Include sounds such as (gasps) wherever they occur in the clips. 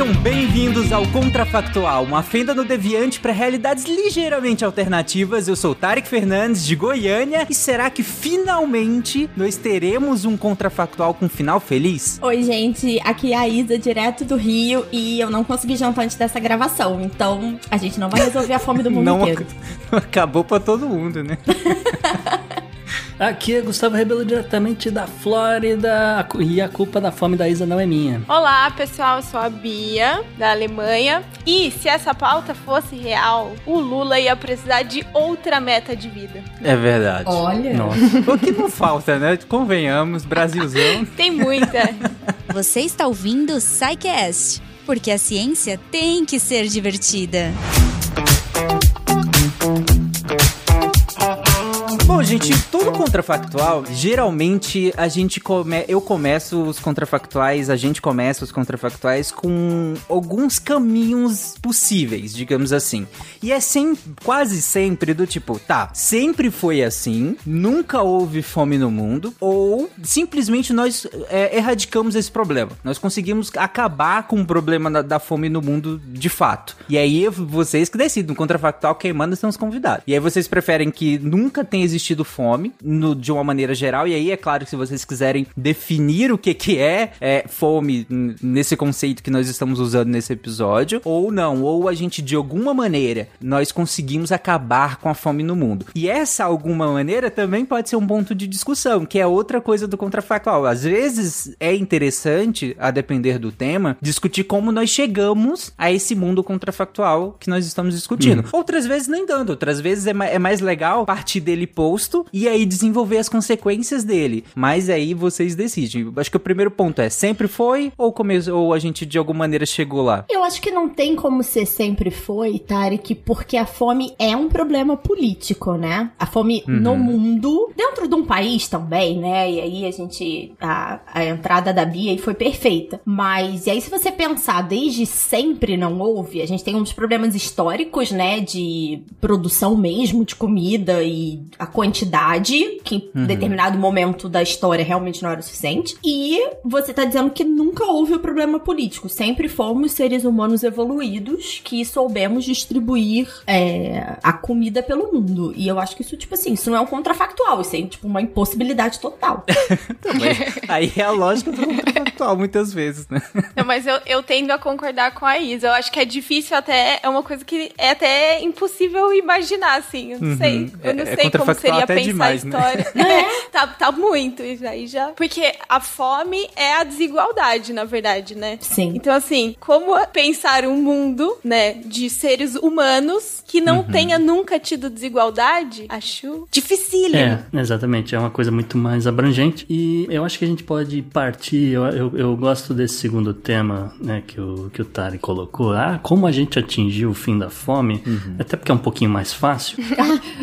Sejam bem-vindos ao Contrafactual, uma fenda no deviante para realidades ligeiramente alternativas. Eu sou Tarek Fernandes de Goiânia e será que finalmente nós teremos um Contrafactual com final feliz? Oi, gente, aqui é a Isa, direto do Rio, e eu não consegui jantar antes dessa gravação, então a gente não vai resolver a fome do mundo não inteiro. (laughs) Acabou para todo mundo, né? (laughs) Aqui é Gustavo Rebelo diretamente da Flórida e a culpa da fome da Isa não é minha. Olá, pessoal, eu sou a Bia, da Alemanha. E se essa pauta fosse real, o Lula ia precisar de outra meta de vida. É verdade. Olha. Nossa. O que não falta, né? Convenhamos, Brasilzão. (laughs) Tem muita. Você está ouvindo o Psycast, porque a ciência tem que ser divertida. Bom, gente, todo contrafactual, geralmente a gente come... eu começo os contrafactuais, a gente começa os contrafactuais com alguns caminhos possíveis, digamos assim. E é sempre, quase sempre do tipo, tá, sempre foi assim, nunca houve fome no mundo, ou simplesmente nós é, erradicamos esse problema. Nós conseguimos acabar com o problema da, da fome no mundo de fato. E aí vocês que decidem, no contrafactual, quem manda são os convidados. E aí vocês preferem que nunca tenha existido fome, no, de uma maneira geral, e aí é claro que se vocês quiserem definir o que que é, é fome nesse conceito que nós estamos usando nesse episódio, ou não, ou a gente de alguma maneira nós conseguimos acabar com a fome no mundo. E essa alguma maneira também pode ser um ponto de discussão, que é outra coisa do contrafactual. Às vezes é interessante, a depender do tema, discutir como nós chegamos a esse mundo contrafactual que nós estamos discutindo. Outras vezes nem tanto, outras vezes é, ma- é mais legal partir dele e aí desenvolver as consequências dele. Mas aí vocês decidem. Acho que o primeiro ponto é sempre foi ou, come... ou a gente de alguma maneira chegou lá? Eu acho que não tem como ser sempre foi, Tarek, porque a fome é um problema político, né? A fome no mundo, dentro de um país também, né? E aí a gente. A, a entrada da Bia aí foi perfeita. Mas, e aí, se você pensar, desde sempre não houve, a gente tem uns problemas históricos, né? De produção mesmo de comida e a quantidade, que em determinado momento da história realmente não era o suficiente. E você tá dizendo que nunca houve o problema político. Sempre fomos seres humanos evoluídos que soubemos distribuir é, a comida pelo mundo. E eu acho que isso, tipo assim, isso não é um contrafactual, isso é tipo uma impossibilidade total. (laughs) Também. aí é a lógica do contrafactual, muitas vezes, né? Não, mas eu, eu tendo a concordar com a Isa. Eu acho que é difícil até. É uma coisa que é até impossível imaginar, assim. Eu não sei. Eu não É- é sei como seria até pensar demais, a né? história. (laughs) É, (laughs) tá, tá muito isso aí já. Porque a fome é a desigualdade, na verdade, né? Sim. Então, assim, como pensar um mundo, né, de seres humanos que não tenha nunca tido desigualdade? Acho dificílimo. É, exatamente. É uma coisa muito mais abrangente. E eu acho que a gente pode partir. Eu, eu, eu gosto desse segundo tema né, que, o, que o Tari colocou. Ah, como a gente atingiu o fim da fome. Até porque é um pouquinho mais fácil. (laughs)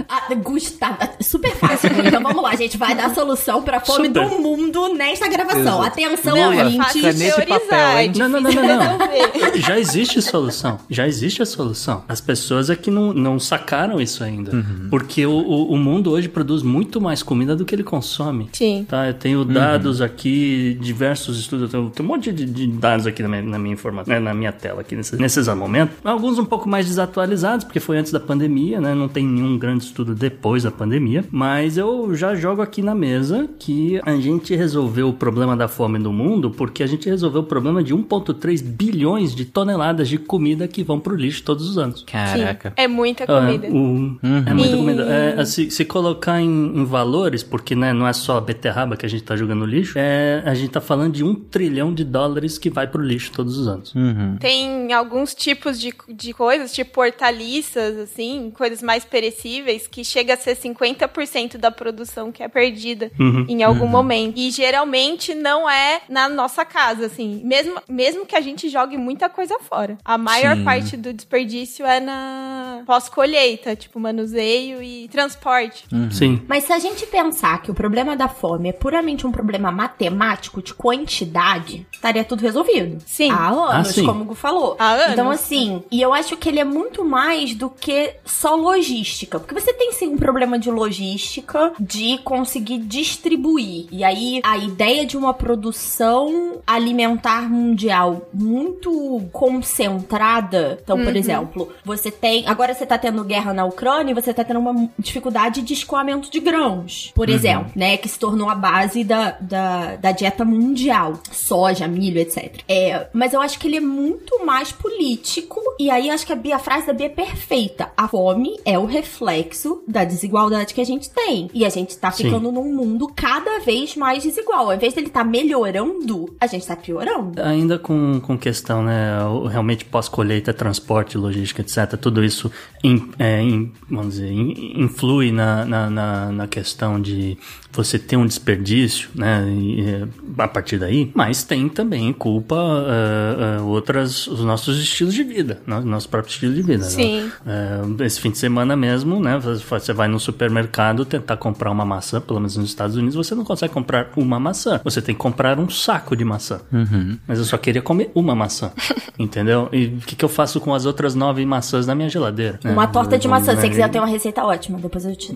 Ah, Gustavo, super fácil. Então vamos lá, a gente vai dar a solução pra fome Super. do mundo nesta gravação. Exato. Atenção, Não, é ouvintes. fácil caneta e teorizar, papel, hein? é Não, não, não, não, não. Já existe solução. Já existe a solução. As pessoas é que não, não sacaram isso ainda. Porque o, o, o mundo hoje produz muito mais comida do que ele consome. Sim. Tá, eu tenho dados aqui, diversos estudos, eu tenho, tenho um monte de, de dados aqui na minha, na minha informação, né, na minha tela aqui nesse, nesse exato momento. Alguns um pouco mais desatualizados, porque foi antes da pandemia, né? Não tem nenhum grande estudo depois da pandemia. Mas eu já jogo aqui na mesa que a gente resolveu o problema da fome no mundo porque a gente resolveu o problema de 1,3 bilhões de toneladas de comida que vão pro lixo todos os anos. Caraca. Sim. É muita comida. É, o- é muita E- comida. É, se, se colocar em, em valores, porque né, não é só a beterraba que a gente tá jogando no lixo, é, a gente tá falando de um trilhão de dólares que vai pro lixo todos os anos. Tem alguns tipos de, de coisas, tipo hortaliças, assim, coisas mais perecíveis, que chega a ser 50% da produção que é perdida Uhum. em algum momento. E geralmente não é na nossa casa, assim. Mesmo, mesmo que a gente jogue muita coisa fora. A maior Sim. parte do desperdício é na pós-colheita, tipo manuseio e transporte. Sim. Mas se a gente pensar que o problema da fome é puramente um problema matemático de quantidade, estaria tudo resolvido. Sim. Há anos, Ah, sim. como o Gu falou. Há anos. Então, assim, e eu acho que ele é muito mais do que só logística. Porque você tem sim um problema de logística de conseguir distribuir. E aí a ideia de uma produção alimentar mundial muito concentrada. Então, por uhum. exemplo, você tem. Agora você tá tendo guerra na Ucrânia e você tá tendo uma dificuldade de escoamento de grãos, por uhum. exemplo, né? Que se tornou a base da, da, da dieta mundial. Soja, milho, etc. É, mas eu acho que ele é muito mais político. E aí acho que a, Bia, a frase da Bia é perfeita. A fome é o reflexo da desigualdade que a gente tem. E a gente tá ficando Sim. num mundo cada vez mais desigual. Ao invés dele tá melhorando, a gente tá piorando. Ainda com, com questão, né? Realmente pós-colheita, transporte, logística, etc. Tudo isso, in, é, vamos dizer, in, influi na, na, na, na questão de você ter um desperdício, né? É, a partir daí, mas tem também culpa uh, uh, outras, os nossos estilos de vida, nosso próprio estilo de vida. Né? Sim. Né? Uh, esse fim de semana mesmo, né? Você vai no supermercado tentar comprar uma maçã, pelo menos nos Estados Unidos, você não consegue comprar uma maçã. Você tem que comprar um saco de maçã. Uhum. Mas eu só queria comer uma maçã, (laughs) entendeu? E o que, que eu faço com as outras nove maçãs na minha geladeira? Uma né? torta de maçã. Se você quiser, ter uma receita ótima. Depois eu te.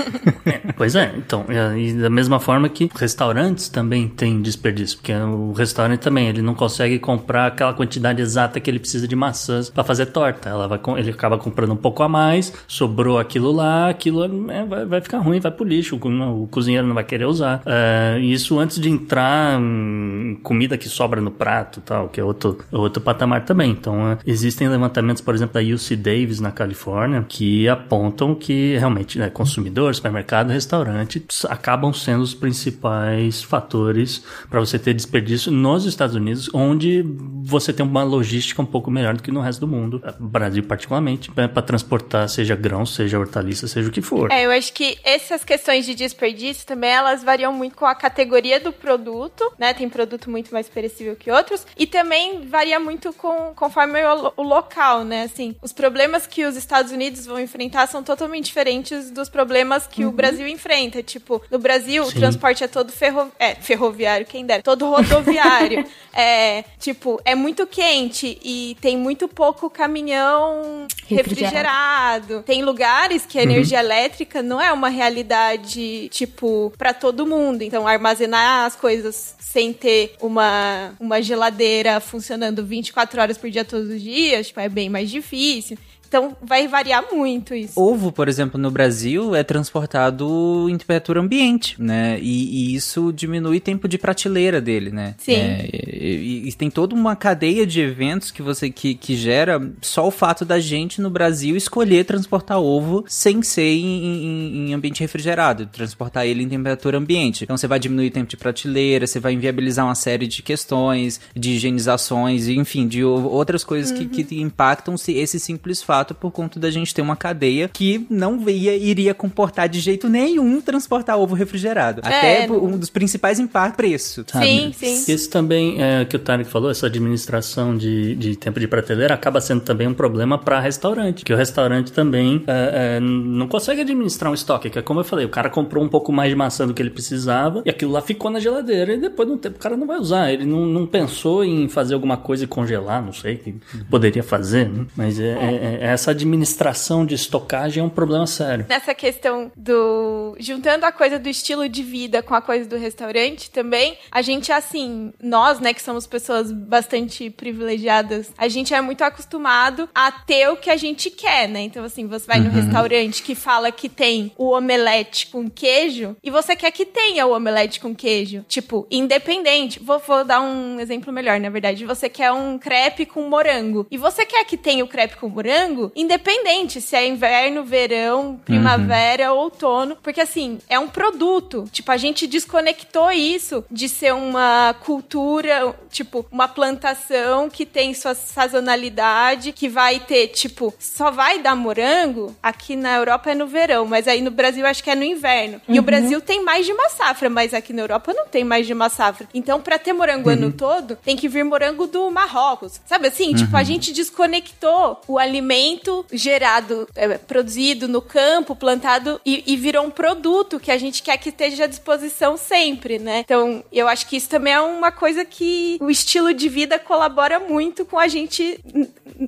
(laughs) é, pois é. Então, e da mesma forma que restaurantes também têm desperdício, porque o restaurante também ele não consegue comprar aquela quantidade exata que ele precisa de maçãs para fazer torta. Ela vai, ele acaba comprando um pouco a mais, sobrou aquilo lá, aquilo é, vai, vai, ficar ruim, vai pro lixo, o, o cozinheiro não vai querer usar. É, isso antes de entrar em comida que sobra no prato, tal, que é outro, outro patamar também. Então, é, existem levantamentos, por exemplo, da UC Davis na Califórnia, que apontam que realmente né, consumidor, supermercado, restaurante acabam sendo os principais fatores para você ter desperdício nos Estados Unidos, onde você tem uma logística um pouco melhor do que no resto do mundo, Brasil particularmente, para transportar seja grãos, seja hortaliças, seja o que for. É, eu acho que essas questões de desperdício também elas variam muito com a categoria do produto, né? Tem produto muito mais perecível que outros e também varia muito com conforme o, o local, né? Assim, os problemas que os Estados Unidos vão enfrentar são totalmente diferentes dos problemas que uhum. o Brasil enfrenta. Tipo, no Brasil Sim. o transporte é todo ferro... é, ferroviário, quem dera, todo rodoviário. (laughs) é, tipo, é muito quente e tem muito pouco caminhão refrigerado. refrigerado. Tem lugares que a uhum. energia elétrica não é uma realidade, tipo, para todo mundo. Então, armazenar as coisas sem ter uma, uma geladeira funcionando 24 horas por dia todos os dias, tipo, é bem mais difícil. Então vai variar muito isso. Ovo, por exemplo, no Brasil é transportado em temperatura ambiente, né? E, e isso diminui o tempo de prateleira dele, né? Sim. É, e, e, tem toda uma cadeia de eventos que você que, que gera só o fato da gente no Brasil escolher transportar ovo sem ser em, em, em ambiente refrigerado, transportar ele em temperatura ambiente. Então você vai diminuir o tempo de prateleira, você vai inviabilizar uma série de questões, de higienizações, enfim, de outras coisas uhum. que, que impactam esse simples fato por conta da gente ter uma cadeia que não ia, iria comportar de jeito nenhum transportar ovo refrigerado. É, Até um dos principais impactos, preço. Sabe? Sim, sim. Isso também é que o Tarek falou, essa administração de, de tempo de prateleira acaba sendo também um problema para restaurante, que o restaurante também é, é, não consegue administrar um estoque, que é como eu falei, o cara comprou um pouco mais de maçã do que ele precisava e aquilo lá ficou na geladeira e depois de um tempo o cara não vai usar. Ele não, não pensou em fazer alguma coisa e congelar, não sei, que poderia fazer, né? mas é, é, é essa administração de estocagem é um problema sério. Nessa questão do. juntando a coisa do estilo de vida com a coisa do restaurante também, a gente, assim, nós, né, que somos pessoas bastante privilegiadas, a gente é muito acostumado a ter o que a gente quer, né? Então, assim, você vai uhum. no restaurante que fala que tem o omelete com queijo e você quer que tenha o omelete com queijo. Tipo, independente. Vou, vou dar um exemplo melhor, na verdade. Você quer um crepe com morango e você quer que tenha o crepe com morango independente se é inverno, verão, primavera, uhum. outono, porque assim, é um produto. Tipo, a gente desconectou isso de ser uma cultura, tipo, uma plantação que tem sua sazonalidade, que vai ter, tipo, só vai dar morango. Aqui na Europa é no verão, mas aí no Brasil acho que é no inverno. Uhum. E o uhum. Brasil tem mais de uma safra, mas aqui na Europa não tem mais de uma safra. Então, para ter morango uhum. ano todo, tem que vir morango do Marrocos. Sabe assim? Tipo, a uhum. gente desconectou o alimento alimento gerado, é, produzido no campo, plantado e, e, virou um produto que a gente quer que esteja à disposição sempre, né? Então, eu acho que isso também é uma coisa que o estilo de vida colabora muito com a gente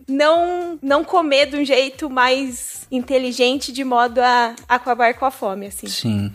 não, não comer de um jeito mais inteligente de modo a acabar com a fome, assim. Sim.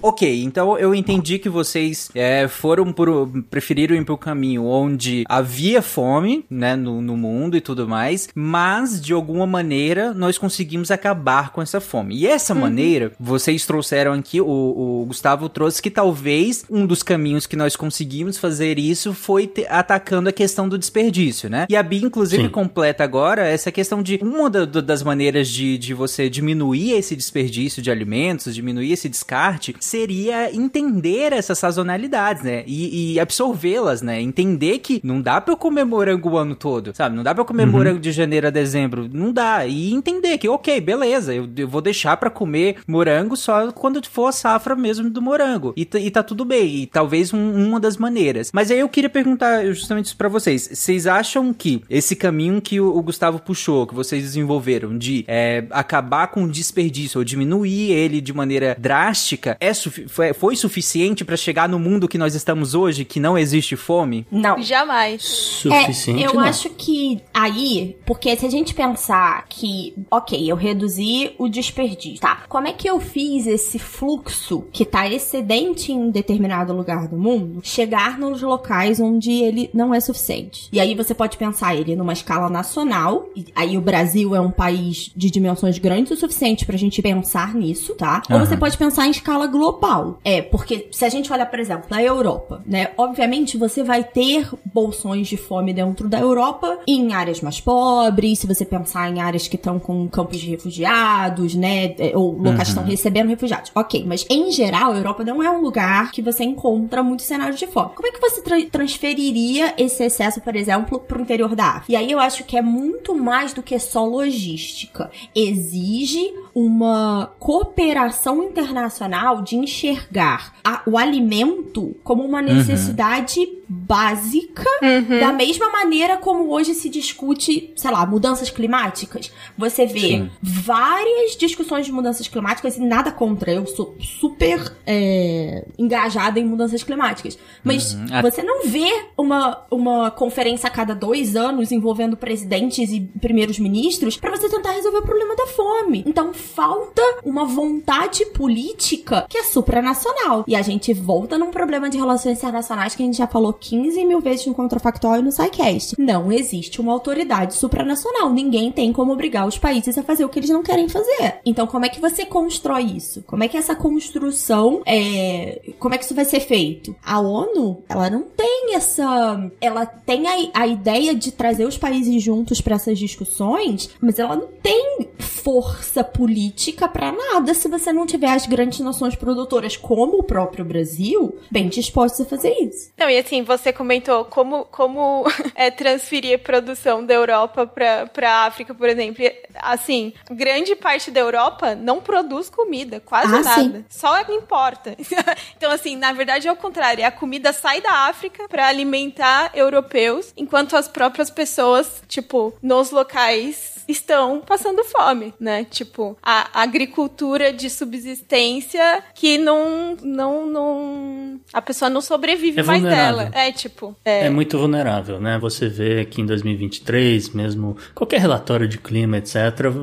Ok, então eu entendi que vocês é, foram por. preferiram ir pro caminho onde havia fome, né, no, no, mundo e tudo mais, mas de alguma maneira nós conseguimos acabar com essa fome. E essa uhum. maneira, vocês trouxeram aqui, o, o, Gustavo trouxe que talvez um dos caminhos que nós conseguimos fazer isso foi te, atacando a questão do desperdício, né? E a Bia, inclusive, Sim. completa agora essa questão de uma da, das maneiras de, de você diminuir esse desperdício de alimentos, diminuir esse descarte seria entender essas sazonalidades, né? E, e absorvê-las, né? Entender que não dá pra eu comer morango o ano todo, sabe? Não dá pra eu comer uhum. morango de janeiro a dezembro. Não dá. E entender que, ok, beleza, eu, eu vou deixar para comer morango só quando for a safra mesmo do morango. E, e tá tudo bem. E talvez um, uma das maneiras. Mas aí eu queria perguntar justamente isso pra vocês. Vocês acham que esse caminho que o, o Gustavo puxou, que vocês desenvolveram, de é, acabar com o desperdício ou diminuir ele de maneira drástica, é foi, foi suficiente para chegar no mundo que nós estamos hoje, que não existe fome? Não. Jamais. Suficiente. É, eu não. acho que aí, porque se a gente pensar que, ok, eu reduzi o desperdício, tá? Como é que eu fiz esse fluxo que tá excedente em determinado lugar do mundo chegar nos locais onde ele não é suficiente? E aí você pode pensar ele numa escala nacional, e aí o Brasil é um país de dimensões grandes o suficiente pra gente pensar nisso, tá? Uhum. Ou você pode pensar em escala global global. É, porque se a gente olhar, por exemplo, na Europa, né? Obviamente você vai ter bolsões de fome dentro da Europa em áreas mais pobres, se você pensar em áreas que estão com campos de refugiados, né? É, ou locais uhum. que estão recebendo refugiados. Ok, mas em geral, a Europa não é um lugar que você encontra muitos cenários de fome. Como é que você tra transferiria esse excesso, por exemplo, para o interior da África? E aí eu acho que é muito mais do que só logística. Exige uma cooperação internacional de enxergar a, o alimento como uma uhum. necessidade uhum. básica, uhum. da mesma maneira como hoje se discute, sei lá, mudanças climáticas. Você vê Sim. várias discussões de mudanças climáticas e nada contra. Eu sou super é, engajada em mudanças climáticas. Mas uhum. você não vê uma, uma conferência a cada dois anos envolvendo presidentes e primeiros ministros para você tentar resolver o problema da fome. Então, falta uma vontade política que é supranacional. E a gente volta num problema de relações internacionais que a gente já falou 15 mil vezes no Contrafactual e no SciCast. Não existe uma autoridade supranacional. Ninguém tem como obrigar os países a fazer o que eles não querem fazer. Então, como é que você constrói isso? Como é que essa construção é. Como é que isso vai ser feito? A ONU, ela não tem essa. Ela tem a, a ideia de trazer os países juntos para essas discussões, mas ela não tem força política política para nada se você não tiver as grandes nações produtoras, como o próprio Brasil, bem dispostos a fazer isso. Não, e assim, você comentou como, como (laughs) é transferir produção da Europa para África, por exemplo. Assim, grande parte da Europa não produz comida, quase ah, nada. Sim. Só importa. (laughs) então, assim, na verdade é o contrário. A comida sai da África para alimentar europeus, enquanto as próprias pessoas, tipo, nos locais estão passando fome, né? Tipo, a agricultura de subsistência que não, não, não, a pessoa não sobrevive é mais dela. É tipo, é... é muito vulnerável, né? Você vê que em 2023, mesmo qualquer relatório de clima, etc,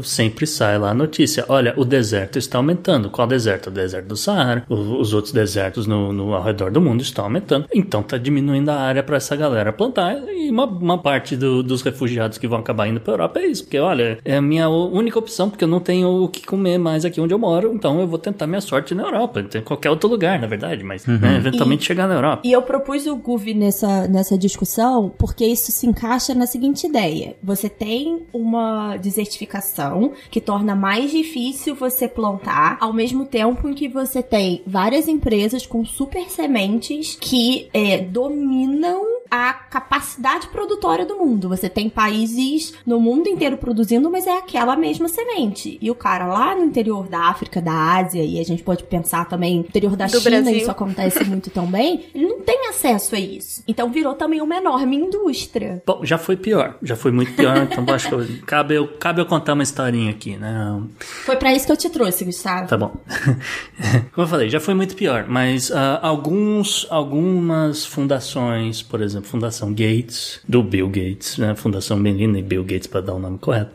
sempre sai lá a notícia. Olha, o deserto está aumentando. Qual deserto? O deserto do Saara. Os outros desertos no, no ao redor do mundo estão aumentando. Então tá diminuindo a área para essa galera plantar e uma, uma parte do, dos refugiados que vão acabar indo para Europa é isso, porque olha, é a minha única opção porque eu não tenho o que comer mais aqui onde eu moro, então eu vou tentar minha sorte na Europa, em qualquer outro lugar, na verdade, mas uhum. né, eventualmente e, chegar na Europa. E eu propus o Guv nessa, nessa discussão porque isso se encaixa na seguinte ideia: você tem uma desertificação que torna mais difícil você plantar, ao mesmo tempo em que você tem várias empresas com super sementes que é, dominam a capacidade produtória do mundo. Você tem países no mundo inteiro produzindo, mas é aquela mesma semente. E o cara lá no interior da África, da Ásia, e a gente pode pensar também no interior da do China, Brasil. isso acontece (laughs) muito também, ele não tem acesso a isso. Então virou também uma enorme indústria. Bom, já foi pior. Já foi muito pior. então acho que (laughs) cabe eu, cabe eu contar uma historinha aqui, né? Foi para isso que eu te trouxe, Gustavo. Tá bom. (laughs) Como eu falei, já foi muito pior. Mas uh, alguns, algumas fundações, por exemplo, Fundação Gates, do Bill Gates, né? Fundação Melinda e Bill Gates, para dar o nome correto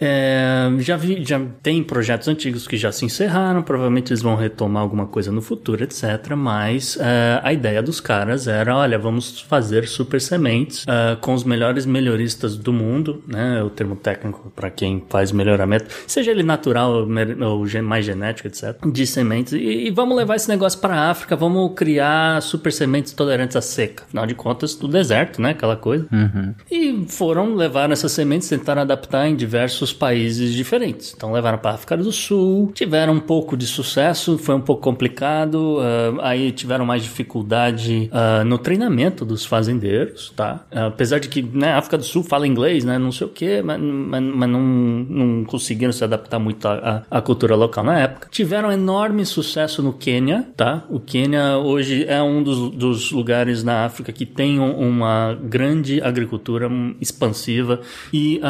é, já, vi, já tem projetos antigos que já se encerraram, provavelmente eles vão retomar alguma coisa no futuro, etc. Mas é, a ideia dos caras era: olha, vamos fazer super sementes é, com os melhores melhoristas do mundo, né? O termo técnico para quem faz melhoramento, seja ele natural ou, ou mais genético, etc. De sementes. E, e vamos levar esse negócio para a África, vamos criar super sementes tolerantes à seca. Afinal de contas, do deserto, né? Aquela coisa. Uhum. E foram levar essas sementes, tentar adaptar em diversos países diferentes. Então levaram para a África do Sul, tiveram um pouco de sucesso, foi um pouco complicado, uh, aí tiveram mais dificuldade uh, no treinamento dos fazendeiros, tá? Uh, apesar de que né, a África do Sul fala inglês, né? Não sei o que, mas, mas, mas, não, não conseguiram se adaptar muito à, à cultura local na época. Tiveram enorme sucesso no Quênia, tá? O Quênia hoje é um dos, dos lugares na África que tem uma grande agricultura expansiva e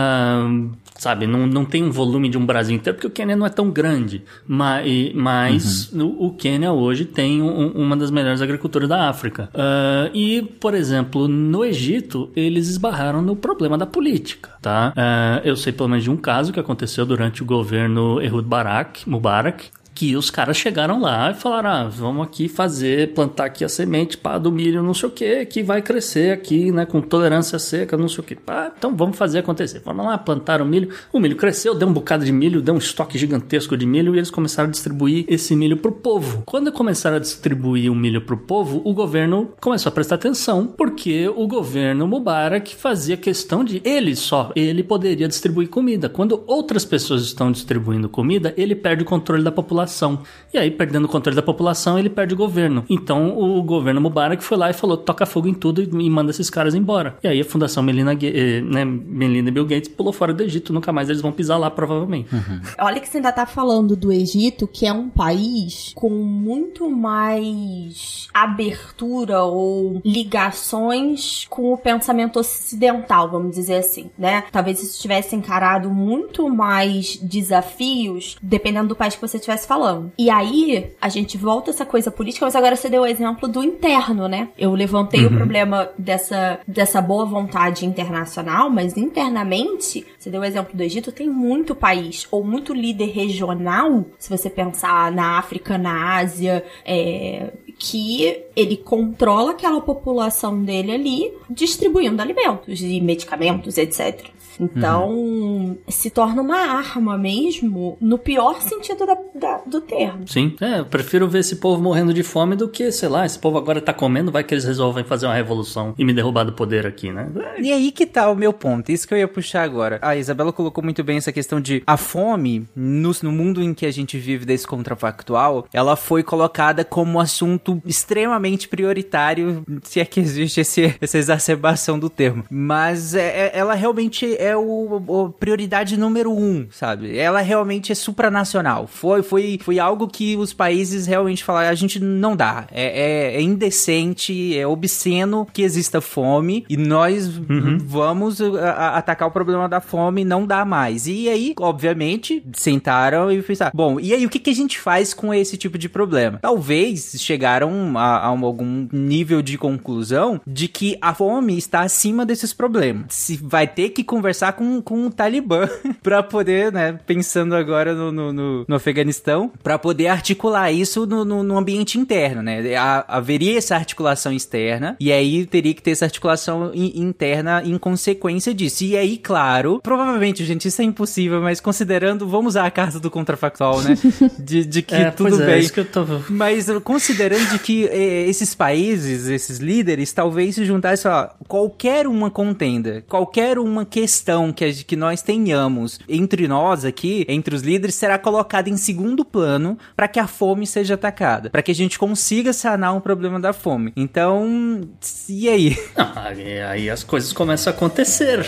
sabe? Não, não tem um volume de um Brasil inteiro, porque o Quênia não é tão grande. Mas, mas uhum. o, o Quênia hoje tem um, uma das melhores agriculturas da África. Uh, e, por exemplo, no Egito, eles esbarraram no problema da política, tá? Uh, eu sei pelo menos de um caso que aconteceu durante o governo Ehud Barak, Mubarak, que os caras chegaram lá e falaram: ah, vamos aqui fazer, plantar aqui a semente pá, do milho, não sei o que, que vai crescer aqui, né, com tolerância seca, não sei o que. Então vamos fazer acontecer. Foram lá, plantaram milho, o milho cresceu, deu um bocado de milho, deu um estoque gigantesco de milho e eles começaram a distribuir esse milho pro povo. Quando começaram a distribuir o milho pro povo, o governo começou a prestar atenção, porque o governo Mubarak fazia questão de ele só, ele poderia distribuir comida. Quando outras pessoas estão distribuindo comida, ele perde o controle da população população. E aí, perdendo o controle da população, ele perde o governo. Então, o governo Mubarak foi lá e falou: toca fogo em tudo e manda esses caras embora. E aí, a Fundação Melina, eh, né, Melinda e Bill Gates pulou fora do Egito. Nunca mais eles vão pisar lá, provavelmente. Uhum. Olha que você ainda tá falando do Egito, que é um país com muito mais abertura ou ligações com o pensamento ocidental, vamos dizer assim, né? Talvez isso tivesse encarado muito mais desafios, dependendo do país que você estivesse falando falando. E aí, a gente volta essa coisa política, mas agora você deu o exemplo do interno, né? Eu levantei uhum. o problema dessa, dessa boa vontade internacional, mas internamente, você deu o exemplo do Egito, tem muito país, ou muito líder regional, se você pensar na África, na Ásia, é, que ele controla aquela população dele ali, distribuindo alimentos e medicamentos, etc. Então, uhum. se torna uma arma mesmo, no pior sentido da, da, do termo. Sim, é, eu prefiro ver esse povo morrendo de fome do que, sei lá, esse povo agora tá comendo, vai que eles resolvem fazer uma revolução e me derrubar do poder aqui, né? E aí que tá o meu ponto, isso que eu ia puxar agora. A Isabela colocou muito bem essa questão de a fome, no, no mundo em que a gente vive desse contrafactual, ela foi colocada como assunto extremamente prioritário, se é que existe esse, essa exacerbação do termo. Mas é, é ela realmente é é o, o, prioridade número um, sabe? Ela realmente é supranacional. Foi, foi, foi algo que os países realmente falaram, a gente não dá. É, é, é indecente, é obsceno que exista fome e nós uhum. vamos a, a, atacar o problema da fome não dá mais. E aí, obviamente, sentaram e pensaram, bom, e aí o que, que a gente faz com esse tipo de problema? Talvez chegaram a, a algum nível de conclusão de que a fome está acima desses problemas. Se vai ter que conversar conversar com, com o Talibã (laughs) para poder, né, pensando agora no, no, no, no Afeganistão, para poder articular isso no, no, no, ambiente interno, né? haveria essa articulação externa e aí teria que ter essa articulação in, interna em consequência disso. E aí, claro, provavelmente, gente, isso é impossível, mas considerando, vamos usar a carta do contrafactual, né? (laughs) De, de que é, tudo é, bem. É, tô... Mas considerando de que eh, esses países, esses líderes, talvez se juntassem, ó, qualquer uma contenda, qualquer uma questão questão que, que nós tenhamos entre nós aqui, entre os líderes, será colocada em segundo plano para que a fome seja atacada, para que a gente consiga sanar um problema da fome. Então, e aí? aí, aí as coisas começam a acontecer.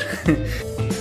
(laughs)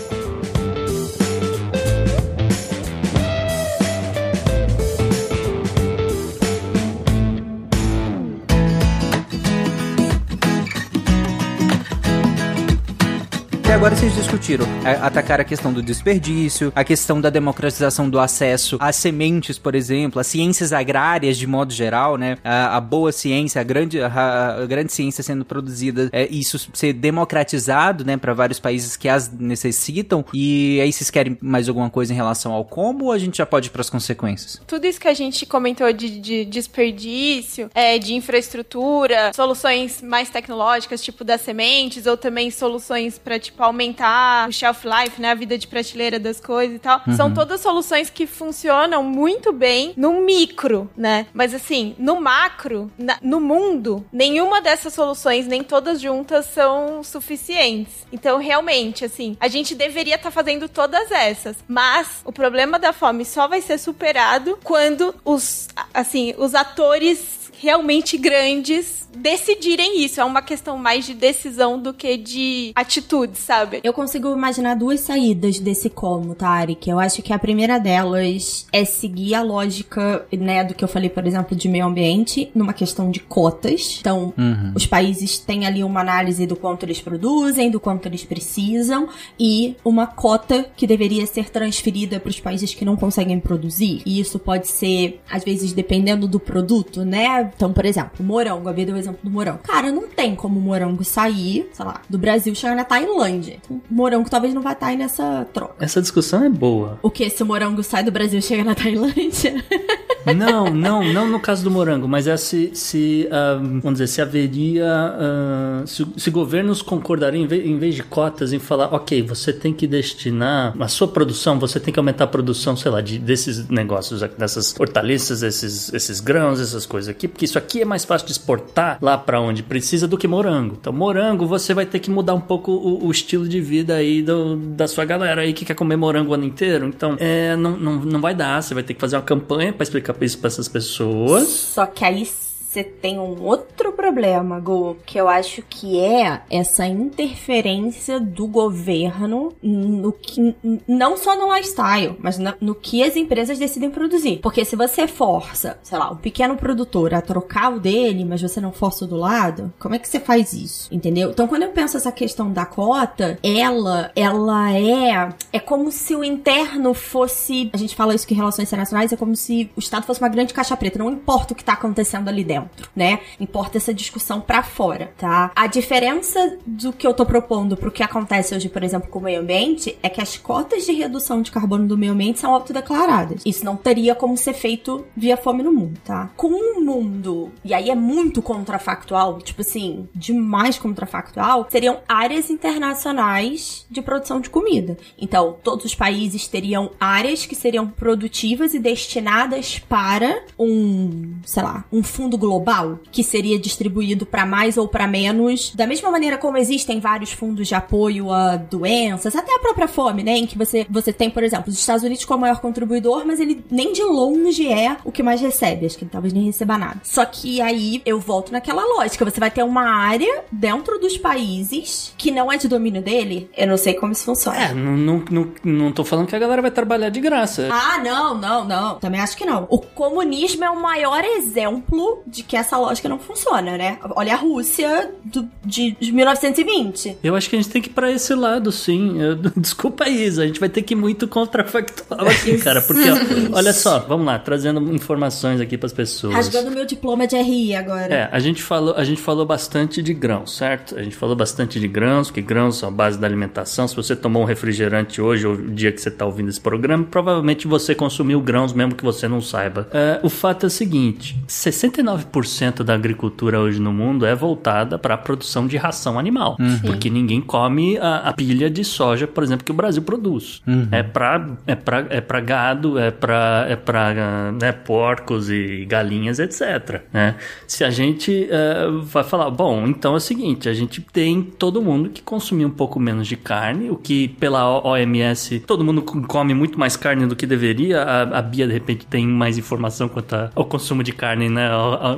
agora vocês discutiram é, atacar a questão do desperdício, a questão da democratização do acesso às sementes, por exemplo, às ciências agrárias de modo geral, né? A, a boa ciência, a grande, a, a grande ciência sendo produzida, é, isso ser democratizado, né, para vários países que as necessitam. E aí vocês querem mais alguma coisa em relação ao como ou a gente já pode ir para as consequências? Tudo isso que a gente comentou de, de desperdício, é, de infraestrutura, soluções mais tecnológicas, tipo das sementes, ou também soluções para tipo aumentar o shelf life, né, a vida de prateleira das coisas e tal. Uhum. São todas soluções que funcionam muito bem no micro, né? Mas assim, no macro, na, no mundo, nenhuma dessas soluções, nem todas juntas são suficientes. Então, realmente, assim, a gente deveria estar tá fazendo todas essas, mas o problema da fome só vai ser superado quando os assim, os atores realmente grandes decidirem isso. É uma questão mais de decisão do que de atitude, sabe? Eu consigo imaginar duas saídas desse como, Tarek. Eu acho que a primeira delas é seguir a lógica, né, do que eu falei, por exemplo, de meio ambiente, numa questão de cotas. Então, uhum. os países têm ali uma análise do quanto eles produzem, do quanto eles precisam, e uma cota que deveria ser transferida para os países que não conseguem produzir. E isso pode ser, às vezes, dependendo do produto, né? Então, por exemplo, morango, a vida exemplo do morango. Cara, não tem como o morango sair, sei lá, do Brasil chegar na Tailândia. Então, o morango talvez não vai estar aí nessa troca. Essa discussão é boa. O que? Se o morango sai do Brasil e chega na Tailândia? (laughs) Não, não, não no caso do morango, mas é se, se uh, vamos dizer, se haveria, uh, se, se, governos concordariam, em vez, em vez, de cotas, em falar, ok, você tem que destinar a sua produção, você tem que aumentar a produção, sei lá, de, desses negócios, dessas hortaliças, esses, esses grãos, essas coisas aqui, porque isso aqui é mais fácil de exportar lá para onde precisa do que morango. Então, morango, você vai ter que mudar um pouco o, o estilo de vida aí do, da sua galera aí que quer comer morango o ano inteiro. Então, é, não, não, não vai dar. Você vai ter que fazer uma campanha para explicar isso para essas pessoas. Só que aí você tem um outro problema, Go, que eu acho que é essa interferência do governo no que não só no lifestyle, mas no que as empresas decidem produzir. Porque se você força, sei lá, um pequeno produtor a trocar o dele, mas você não força o do lado, como é que você faz isso? Entendeu? Então, quando eu penso essa questão da cota, ela, ela é é como se o interno fosse, a gente fala isso que em relações internacionais, é como se o Estado fosse uma grande caixa preta, não importa o que está acontecendo ali dentro dentro, né? Importa essa discussão para fora, tá? A diferença do que eu tô propondo pro que acontece hoje, por exemplo, com o meio ambiente, é que as cotas de redução de carbono do meio ambiente são autodeclaradas. Isso não teria como ser feito via fome no mundo, tá? Com o mundo, e aí é muito contrafactual, tipo assim, demais contrafactual, seriam áreas internacionais de produção de comida. Então, todos os países teriam áreas que seriam produtivas e destinadas para um, sei lá, um fundo global global que seria distribuído para mais ou para menos, da mesma maneira como existem vários fundos de apoio a doenças, até a própria fome, né, em que você você tem, por exemplo, os Estados Unidos como maior contribuidor, mas ele nem de longe é o que mais recebe, acho que ele talvez nem receba nada. Só que aí eu volto naquela lógica, você vai ter uma área dentro dos países que não é de domínio dele, eu não sei como isso funciona. É, não, não, não, não tô falando que a galera vai trabalhar de graça. Ah, não, não, não. Também acho que não. O comunismo é o maior exemplo de de que essa lógica não funciona, né? Olha a Rússia do, de, de 1920. Eu acho que a gente tem que ir pra esse lado, sim. Eu, (laughs) desculpa, Isa, a gente vai ter que ir muito contrafactual (laughs) aqui, cara. Porque, ó, olha só, vamos lá, trazendo informações aqui pras pessoas. Rasgando meu diploma de RI agora. É, a gente falou, a gente falou bastante de grãos, certo? A gente falou bastante de grãos, porque grãos são a base da alimentação. Se você tomou um refrigerante hoje, ou o dia que você tá ouvindo esse programa, provavelmente você consumiu grãos mesmo que você não saiba. É, o fato é o seguinte: 69 99% da agricultura hoje no mundo é voltada para a produção de ração animal. Uhum. Porque ninguém come a, a, pilha de soja, por exemplo, que o Brasil produz. Uhum. É para é pra, é pra gado, é para é pra, né, porcos e galinhas, etc. Né? Se a gente uh, vai falar, bom, então é o seguinte, a gente tem todo mundo que consumir um pouco menos de carne, o que pela OMS todo mundo come muito mais carne do que deveria. A, a Bia, de repente, tem mais informação quanto ao consumo de carne, né?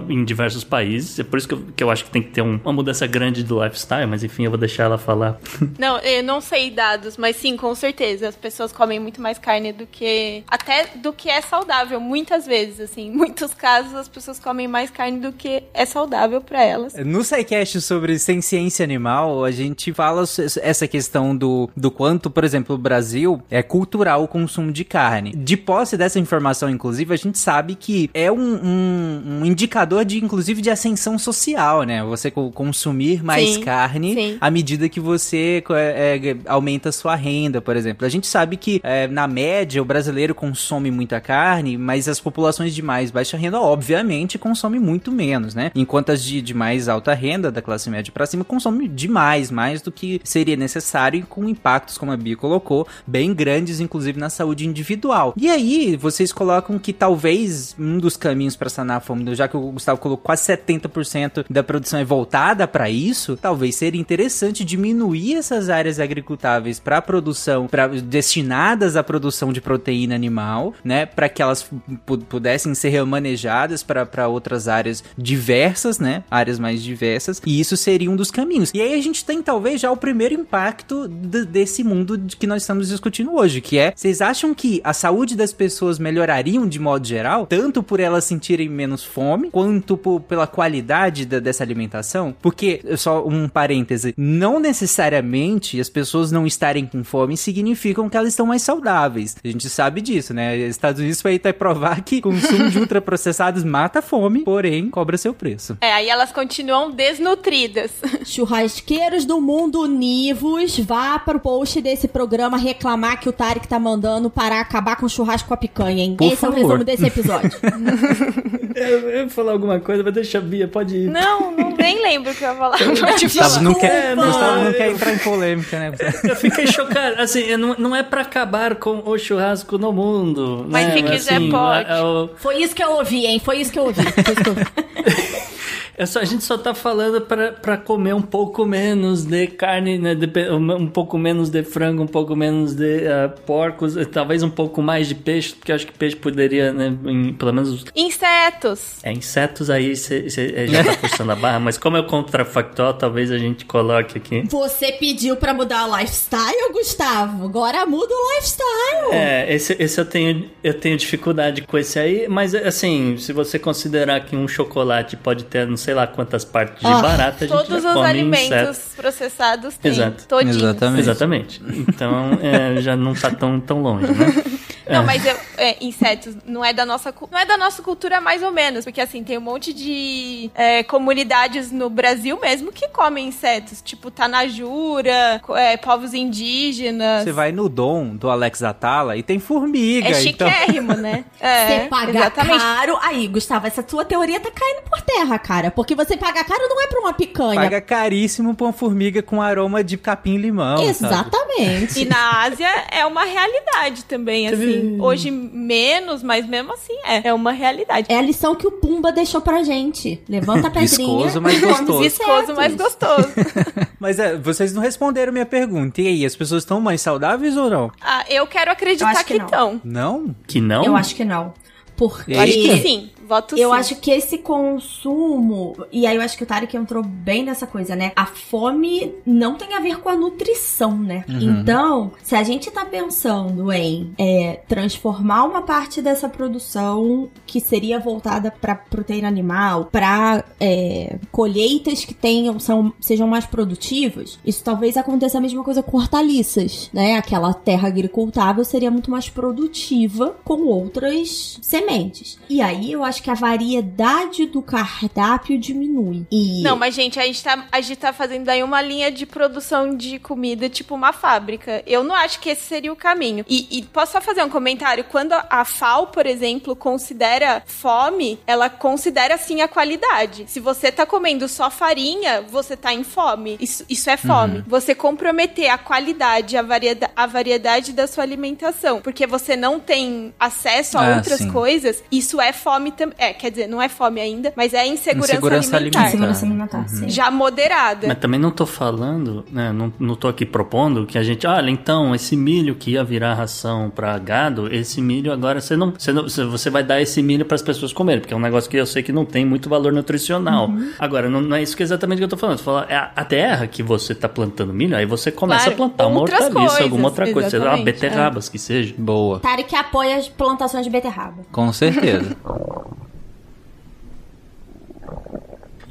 Em diversos países. É por isso que eu, que eu acho que tem que ter um, uma mudança grande do lifestyle, mas enfim, eu vou deixar ela falar. (laughs) Não, eu não sei dados, mas sim, com certeza. As pessoas comem muito mais carne do que. Até do que é saudável, muitas vezes, assim. Em muitos casos, as pessoas comem mais carne do que é saudável para elas. No SciCast sobre ciência animal, a gente fala essa questão do, do quanto, por exemplo, o Brasil é cultural o consumo de carne. De posse dessa informação, inclusive, a gente sabe que é um, um, um indicador de, inclusive, de ascensão social, né? Você consumir mais sim, carne sim. à medida que você é, é, aumenta a sua renda, por exemplo. A gente sabe que, é, na média, o brasileiro consome muita carne, mas as populações de mais baixa renda, obviamente, consomem muito menos, né? Enquanto as de, de mais alta renda, da classe média para cima, consomem demais, mais do que seria necessário e com impactos, como a Bia colocou, bem grandes, inclusive na saúde individual. E aí, vocês colocam que talvez um dos caminhos para sanar a fome, já que o Gustavo colocou quase 70% da produção é voltada para isso, talvez seria interessante diminuir essas áreas agricultáveis para produção, para destinadas à produção de proteína animal, né, para que elas pudessem ser remanejadas para outras áreas diversas, né, áreas mais diversas, e isso seria um dos caminhos. E aí a gente tem talvez já o primeiro impacto desse mundo que nós estamos discutindo hoje, que é, vocês acham que a saúde das pessoas melhorariam de modo geral, tanto por elas sentirem menos fome, quanto por, pela qualidade da, dessa alimentação? Porque, só um parêntese, não necessariamente as pessoas não estarem com fome significam que elas estão mais saudáveis. A gente sabe disso, né? Estados Unidos vai até provar que consumo de (laughs) ultraprocessados mata a fome, porém cobra seu preço. É, aí elas continuam desnutridas. Churrasqueiros do mundo univos, vá para o post desse programa reclamar que o Tarek tá mandando para acabar com o churrasco com a picanha, hein? Por Esse favor. é o resumo desse episódio. (laughs) (laughs) eu, eu ia falar alguma coisa, mas deixa a Bia, pode ir. Não, não nem lembro o que eu ia falar. Gustavo não quer, Gustavo não quer entrar em polêmica, né? (laughs) Eu fiquei chocado. Assim, não, não é para acabar com o churrasco no mundo. Mas né? se quiser, assim, pode. É, é. Foi isso que eu ouvi, hein? Foi isso que eu ouvi. Foi isso que eu ouvi. (laughs) É só, a gente só tá falando para comer um pouco menos de carne, né? De, um pouco menos de frango, um pouco menos de uh, porcos, talvez um pouco mais de peixe, porque eu acho que peixe poderia, né? Em, pelo menos. Insetos! É, insetos aí você já tá forçando a barra, mas como é o contrafactual, talvez a gente coloque aqui. Você pediu para mudar o lifestyle, Gustavo? Agora muda o lifestyle! É, esse, esse eu, tenho, eu tenho dificuldade com esse aí, mas assim, se você considerar que um chocolate pode ter, não sei lá quantas partes de Ah, barata, a gente Todos já os come alimentos inseto. processados têm. Exato. Todinhos. Exatamente. Exatamente. Então, é, já não tá tão, tão longe, né? (laughs) Não, mas eu, é, insetos não é da nossa não é da nossa cultura mais ou menos, porque assim tem um monte de é, comunidades no Brasil mesmo que comem insetos, tipo Tanajura, é, povos indígenas. Você vai no Dom do Alex Atala e tem formiga, É então... chiquérrimo, né? (laughs) É, Você paga exatamente. caro. Aí, Gustavo, essa sua teoria tá caindo por terra, cara. Porque você paga caro não é pra uma picanha. Paga caríssimo pra uma formiga com aroma de capim limão. sabe? Exatamente. E na Ásia é uma realidade também, assim. Hoje menos, mas mesmo assim é. É uma realidade. É a lição que o Pumba deixou pra gente. Levanta a pedrinha. Viscoso, mas gostoso. os Viscoso, mas gostoso. (laughs) Mas é, vocês não responderam minha pergunta. E aí, as pessoas estão mais saudáveis ou não? Ah, eu quero acreditar Eu acho que que não. estão. Não? Que não? Eu acho que não. Porque. Eu Acho que sim. Voto Eu sim. acho que esse consumo, e aí eu acho que o Tarek entrou bem nessa coisa, né? A fome não tem a ver com a nutrição, né? Então, se a gente tá pensando em é, transformar uma parte dessa produção que seria voltada pra proteína animal, pra é, colheitas que tenham, são, sejam mais produtivas, isso talvez aconteça a mesma coisa com hortaliças, né? Aquela terra agricultável seria muito mais produtiva com outras sementes. E aí eu acho que a variedade do cardápio diminui. E Não, mas gente, a gente, tá, a gente tá fazendo aí uma linha de produção de comida, tipo uma fábrica. Eu não acho que esse seria o caminho. E, e posso só fazer um comentário? Quando a FAO, por exemplo, considera fome, ela considera sim a qualidade. Se você tá comendo só farinha, você tá em fome. Isso, isso é fome. Você comprometer a qualidade, a, varieda a variedade da sua alimentação, porque você não tem acesso a Ah, outras sim. coisas, isso é fome é, quer dizer, não é fome ainda, mas é insegurança, Insegurança alimentar. alimentar. Segurança alimentar, sim. Já moderada. Mas também não tô falando, né? Não, não tô aqui propondo que a gente, olha, então, esse milho que ia virar ração pra gado, esse milho agora você não. Você, não, você- vai dar esse milho pras pessoas comerem, porque é um negócio que eu sei que não tem muito valor nutricional. Agora, não, não é isso que exatamente que eu tô falando. Você fala, é a, terra que você tá plantando milho, aí você começa Claro, a plantar uma hortaliça, coisas, alguma outra coisa, sei lá, exatamente, beterrabas que seja. Boa. Tarek apoia as plantações de beterraba. Com certeza. (laughs)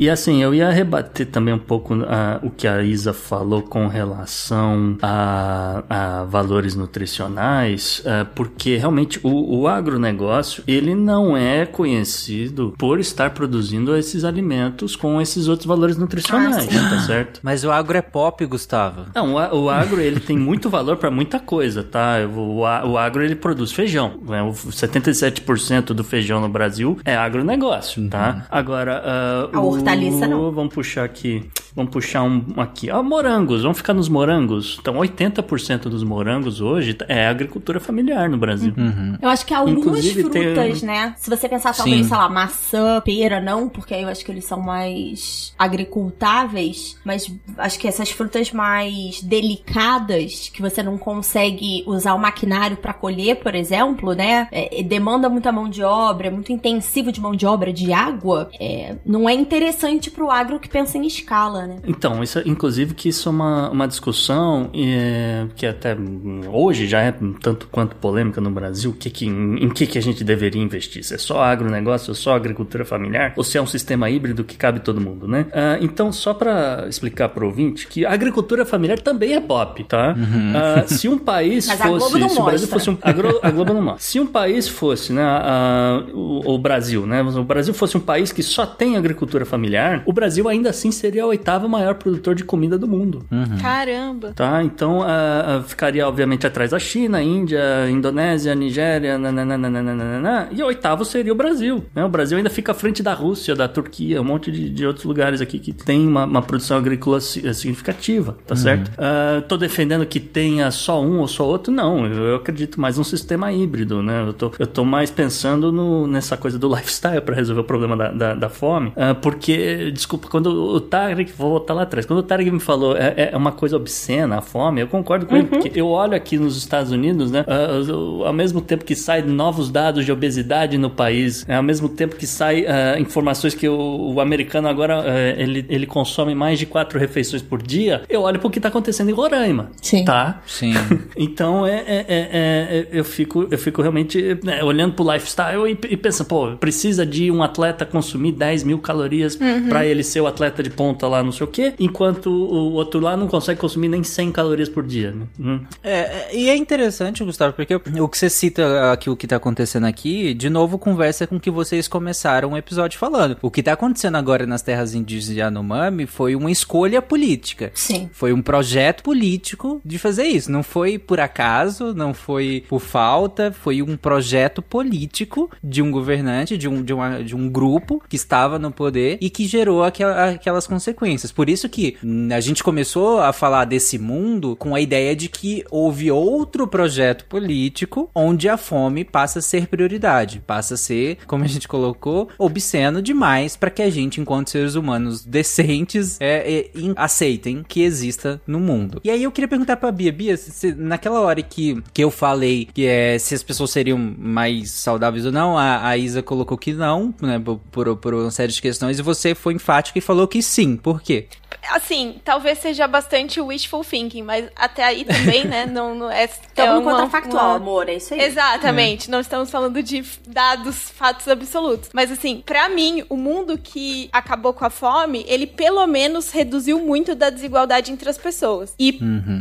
E assim, eu ia rebater também um pouco ah, o que a Isa falou com relação a, a valores nutricionais, ah, porque realmente o, o agronegócio, ele não é conhecido por estar produzindo esses alimentos com esses outros valores nutricionais, Ah, tá certo? (gasps) Mas o agro é pop, Gustavo. Não, o, o agro ele tem muito valor para muita coisa, tá? O, o agro ele produz feijão. Né? O 77% do feijão no Brasil é agronegócio, tá? Agora, ah, A o- hortaliça, não. Vamos puxar aqui. Vamos puxar um aqui. Ah, morangos. Vamos ficar nos morangos. Então, 80% dos morangos hoje é agricultura familiar no Brasil. Eu acho que algumas Inclusive, tem- frutas, né? Se você pensar talvez, Sim. sei lá, maçã, pera, não, porque aí eu acho que eles são mais agricultáveis, mas acho que essas frutas mais delicadas, que você não consegue usar o maquinário pra colher, por exemplo, né? É, é, demanda muita mão de obra, é muito intensivo de mão de obra, de água, é, não é interessante pro agro que pensa em escala, né? Então, isso, inclusive que isso é uma, uma discussão é, que até hoje já é tanto quanto polêmica no Brasil, que, que, em, em que, que a gente deveria investir? Se é só agronegócio, é só agricultura familiar, ou se é um sistema híbrido que cabe todo mundo, né? Ah, então, só para explicar pro ouvinte que a agricultura familiar também é pop, tá? Ah, se um país (laughs) Mas a Globo fosse... não se o Brasil mostra. fosse um a, Glo- a Globo não mostra. Se um país fosse, né, a- o, o Brasil, né, o Brasil fosse um país que só tem agricultura familiar, o Brasil ainda assim seria o oitavo maior produtor de comida do mundo. Caramba. Tá? Então ficaria obviamente atrás da China, Índia, Indonésia, Nigéria, nananana, e o oitavo seria o Brasil. Né? O Brasil ainda fica à frente da Rússia, da Turquia, um monte de, de outros lugares aqui que tem uma, uma produção agrícola eh, significativa, tá certo? Ah, tô defendendo que tenha só um ou só outro, não. Eu, eu acredito mais num sistema híbrido, né? Eu tô, eu tô mais pensando no, nessa coisa do lifestyle para resolver o problema da, da, da fome, Ah, porque, desculpa, quando o Tarek, vou voltar lá atrás, quando o Tarek me falou é, é uma coisa obscena a fome, eu concordo com ele, porque eu olho aqui nos Estados Unidos, né? o- ao mesmo tempo que saem novos dados de obesidade no país, é, ao mesmo tempo que sai ah, informações que o, o americano agora ele, ele consome mais de quatro refeições por dia, eu olho pro que tá acontecendo em Roraima. Sim. Tá? Sim. (laughs) Então é, é- é- é- eu, fico, eu fico realmente né, olhando pro lifestyle e, e pensando, pô, precisa de um atleta consumir 10 mil calorias pra ele ser o atleta de ponta lá, não sei o quê, enquanto o outro lá não consegue consumir nem 100 calorias por dia. né? Hum. É, e é interessante, Gustavo, porque o que você cita aqui, o que tá acontecendo aqui, de novo conversa com o que vocês começaram o episódio falando. O que tá acontecendo agora nas terras indígenas de Yanomami foi uma escolha política. Sim. Foi um projeto político de fazer isso. Não foi por acaso, não foi por falta, foi um projeto político de um governante, de um, de uma, de um grupo que estava no poder e que gerou aquela- aquelas consequências. Por isso que hum, a gente começou a falar desse mundo com a ideia de que houve outro projeto político onde a fome passa a ser prioridade, passa a ser, como a gente colocou, obsceno demais para que a gente, enquanto seres humanos (laughs) decentes, é, é, aceitem que exista no mundo. E aí eu queria perguntar pra Bia, Bia, se- naquela hora que, que eu falei que é, se as pessoas seriam mais saudáveis ou não, a, a Isa colocou que não, né, por, por, uma série de questões, e você foi enfática e falou que sim. Por quê? Assim, talvez seja bastante wishful thinking, mas até aí também, né? (laughs) Não, não é. Estamos é uma- contrafactual, uma- amor, é isso aí. Exatamente, não estamos falando de dados, fatos absolutos. Mas assim, pra mim, o mundo que acabou com a fome, ele pelo menos reduziu muito da desigualdade entre as pessoas. E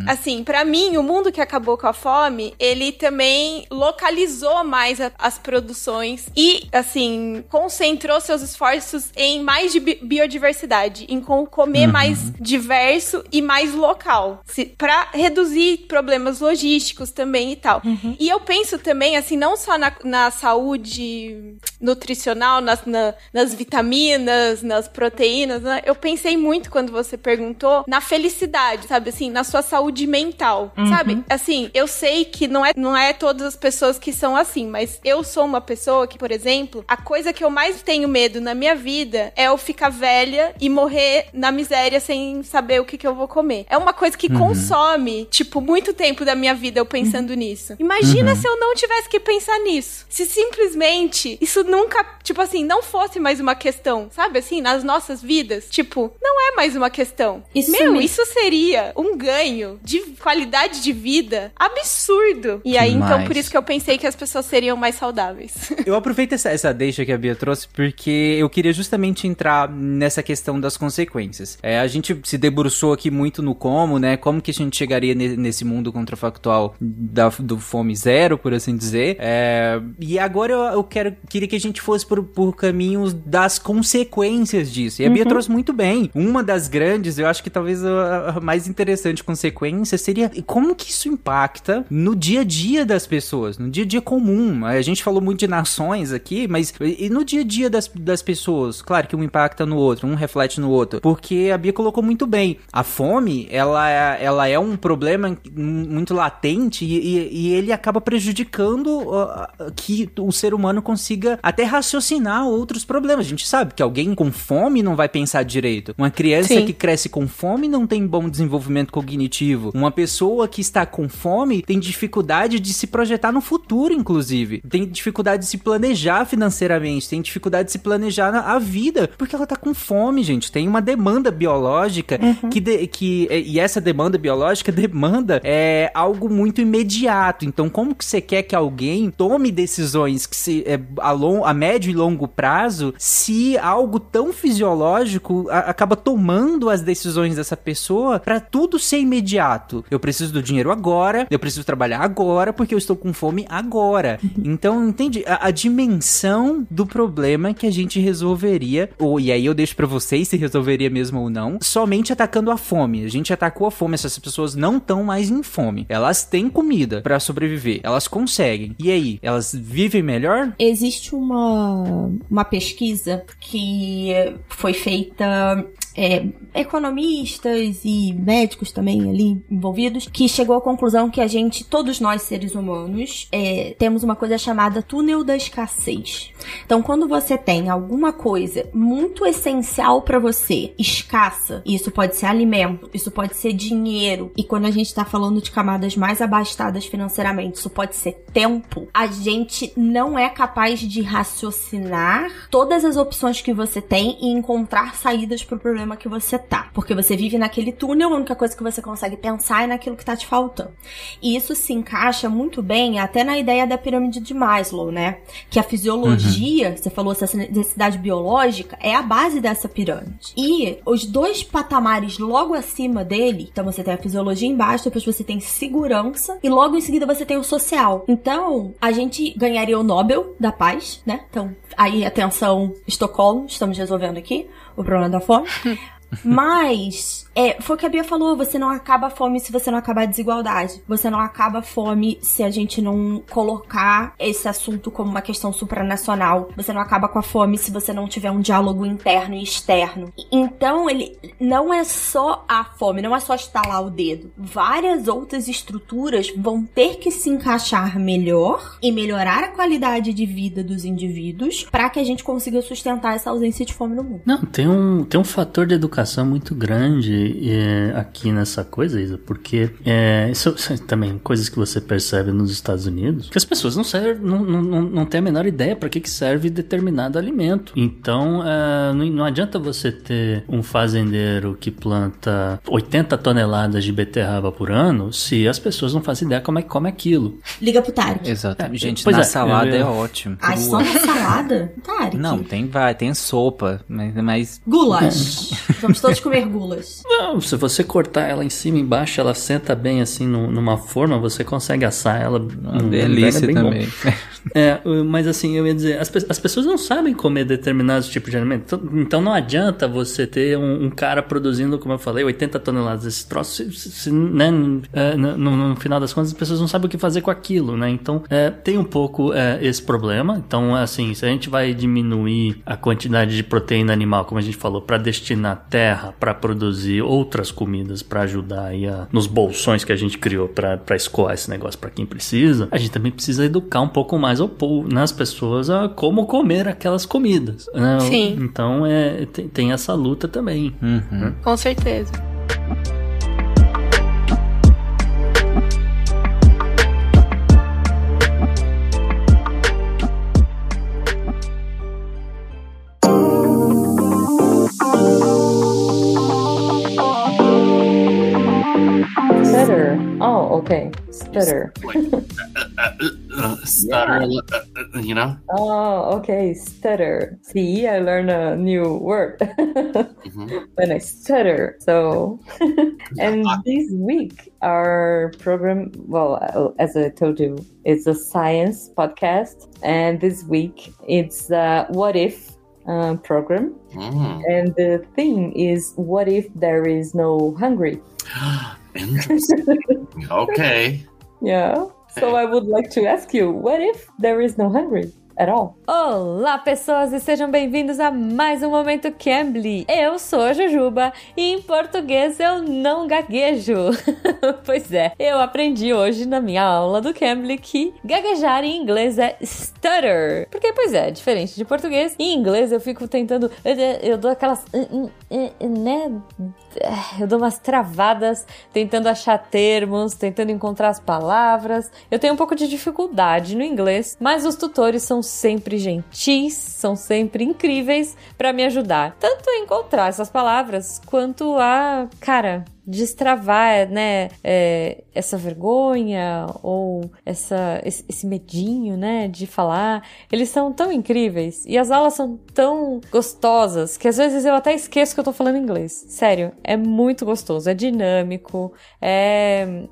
assim, pra mim, o mundo que acabou com a fome, ele também localizou mais a- as produções e assim, concentrou seus esforços em mais de bi- biodiversidade, em com- comer mais mais diverso e mais local, para reduzir problemas logísticos também e tal. Uhum. E eu penso também, assim, não só na, na saúde nutricional, nas, na, nas vitaminas, nas proteínas, né? eu pensei muito quando você perguntou na felicidade, sabe, assim, na sua saúde mental, uhum. sabe? Assim, eu sei que não é, não é todas as pessoas que são assim, mas eu sou uma pessoa que, por exemplo, a coisa que eu mais tenho medo na minha vida é eu ficar velha e morrer na miséria sem saber o que, que eu vou comer. É uma coisa que uhum. consome, tipo, muito tempo da minha vida eu pensando uhum. nisso. Imagina uhum. se eu não tivesse que pensar nisso. Se simplesmente isso nunca, tipo assim, não fosse mais uma questão, sabe assim, nas nossas vidas. Tipo, não é mais uma questão. Isso Meu, me... isso seria um ganho de qualidade de vida absurdo. E aí, então, por isso que eu pensei que as pessoas seriam mais saudáveis. (laughs) Eu aproveito essa, essa deixa que a Bia trouxe, porque eu queria justamente entrar nessa questão das consequências. É, a gente se debruçou aqui muito no como, né? Como que a gente chegaria nesse mundo contrafactual da, do fome zero, por assim dizer. É, e agora eu, eu, quero, queria que a gente fosse por, por caminhos das consequências disso. E a uhum. Bia trouxe muito bem. Uma das grandes, eu acho que talvez a, a mais interessante consequência seria como que isso impacta no dia a dia das pessoas, no dia a dia comum. A gente falou muito de nações aqui, mas e no dia a dia das, das pessoas? Claro que um impacta no outro, um reflete no outro. Porque a Bia colocou muito bem. A fome, ela, ela é um problema muito latente e, e, e ele acaba prejudicando uh, que o ser humano consiga até raciocinar outros problemas. A gente sabe que alguém com fome não vai pensar direito. Uma criança Sim. que cresce com fome não tem bom desenvolvimento cognitivo. Uma pessoa que está com fome tem dificuldade de se projetar no futuro, inclusive. Tem dificuldade de se planejar financeiramente, tem dificuldade de se planejar a vida, porque ela tá com fome, gente. Tem uma demanda biológica uhum. que, de, que e essa demanda biológica (laughs) demanda é algo muito imediato. Então, como que você quer que alguém tome decisões que se é, a, long, a médio e longo prazo, se algo tão fisiológico a, acaba tomando as decisões dessa pessoa para tudo ser imediato? Eu preciso do dinheiro agora, eu preciso trabalhar agora porque eu estou com fome agora. Uhum. Então, entende a, a dimensão do problema que a gente resolveria, ou e aí eu deixo para vocês se resolveria mesmo ou não, somente atacando a fome. A gente atacou a fome, essas pessoas não estão mais em fome. Elas têm comida para sobreviver, elas conseguem. E aí, elas vivem melhor? Existe uma uma pesquisa que foi feita é, economistas e médicos também ali envolvidos, que chegou à conclusão que a gente, todos nós seres humanos, é, temos uma coisa chamada túnel da escassez. Então, quando você tem alguma coisa muito essencial para você, escassa, isso pode ser alimento, isso pode ser dinheiro, e quando a gente tá falando de camadas mais abastadas financeiramente, isso pode ser tempo, a gente não é capaz de raciocinar todas as opções que você tem e encontrar saídas para o problema problema que você tá. Porque você vive naquele túnel, a única coisa que você consegue pensar é naquilo que tá te faltando. E isso se encaixa muito bem até na ideia da pirâmide de Maslow, né? Que a fisiologia, uhum. você falou essa necessidade biológica, é a base dessa pirâmide. E os dois patamares logo acima dele, então você tem a fisiologia embaixo, depois você tem segurança e logo em seguida você tem o social. Então, a gente ganharia o Nobel da Paz, né? Então, aí atenção, Estocolmo, estamos resolvendo aqui o problema da fome. (laughs) Mas é, foi o que a Bia falou, você não acaba a fome se você não acabar a desigualdade. Você não acaba a fome se a gente não colocar esse assunto como uma questão supranacional. Você não acaba com a fome se você não tiver um diálogo interno e externo. Então, ele não é só a fome, não é só estalar o dedo. Várias outras estruturas vão ter que se encaixar melhor e melhorar a qualidade de vida dos indivíduos para que a gente consiga sustentar essa ausência de fome no mundo. Não, tem um, tem um fator de educação muito grande é, aqui nessa coisa, Isa, porque é, isso, isso, também coisas que você percebe nos Estados Unidos, que as pessoas não servem, não, não, não têm a menor ideia para que, que serve determinado alimento. Então, é, não, não adianta você ter um fazendeiro que planta 80 toneladas de beterraba por ano se as pessoas não fazem ideia como é que come aquilo. Liga pro Tarek. Exato. É, Gente, pois na é, salada é ótimo. Ah, só na salada? Tarek. Não, tem, vai, tem sopa, mas... mas... Goulash. (laughs) Vamos todos comer gulas. (laughs) Não, se você cortar ela em cima e embaixo, ela senta bem assim no, numa forma, você consegue assar ela. Uma delícia também. (laughs) É, mas assim, eu ia dizer, as, as pessoas não sabem comer determinados tipos de alimento. Então, então não adianta você ter um, um, cara produzindo, como eu falei, 80 toneladas desse troço, se, se, né, é, no, no, final das contas as pessoas não sabem o que fazer com aquilo, né? Então é, tem um pouco é, esse problema. Então, assim, se a gente vai diminuir a quantidade de proteína animal, como a gente falou, para destinar terra para produzir outras comidas para ajudar aí a, nos bolsões que a gente criou para escoar esse negócio para quem precisa, a gente também precisa educar um pouco mais ao povo, nas pessoas a como comer aquelas comidas. Né? Sim. Então é, tem, tem essa luta também. Uhum. Com certeza. Okay. Stutter. (laughs) Like, uh, uh, stutter, you know? Oh, okay. Stutter. See, I learned a new word (laughs) mm-hmm. when I stutter. So, (laughs) and this week, our program, well, uh, as I told you, it's a science podcast. And this week, it's uh, What If uh, program. Mm. And the theme is what if there is no hungry? (gasps) Interesting. okay. Yeah. So eh. I would like to ask you, what if there is no hungry? At all. Olá, pessoas, e sejam bem-vindos a mais um Momento Cambly. Eu sou a Jujuba e em português eu não gaguejo. (laughs) pois é, eu aprendi hoje na minha aula do Cambly que gaguejar em inglês é stutter. Porque, pois é, diferente de português, em inglês eu fico tentando. Eu dou aquelas. né? Eu dou umas travadas tentando achar termos, tentando encontrar as palavras. Eu tenho um pouco de dificuldade no inglês, mas os tutores são sempre gentis, são sempre incríveis para me ajudar, tanto a encontrar essas palavras quanto a, cara, destravar, né, é, essa vergonha ou essa, esse, medinho, né, de falar. Eles são tão incríveis e as aulas são tão gostosas que às vezes eu até esqueço que eu tô falando inglês. Sério, é muito gostoso, é dinâmico, é,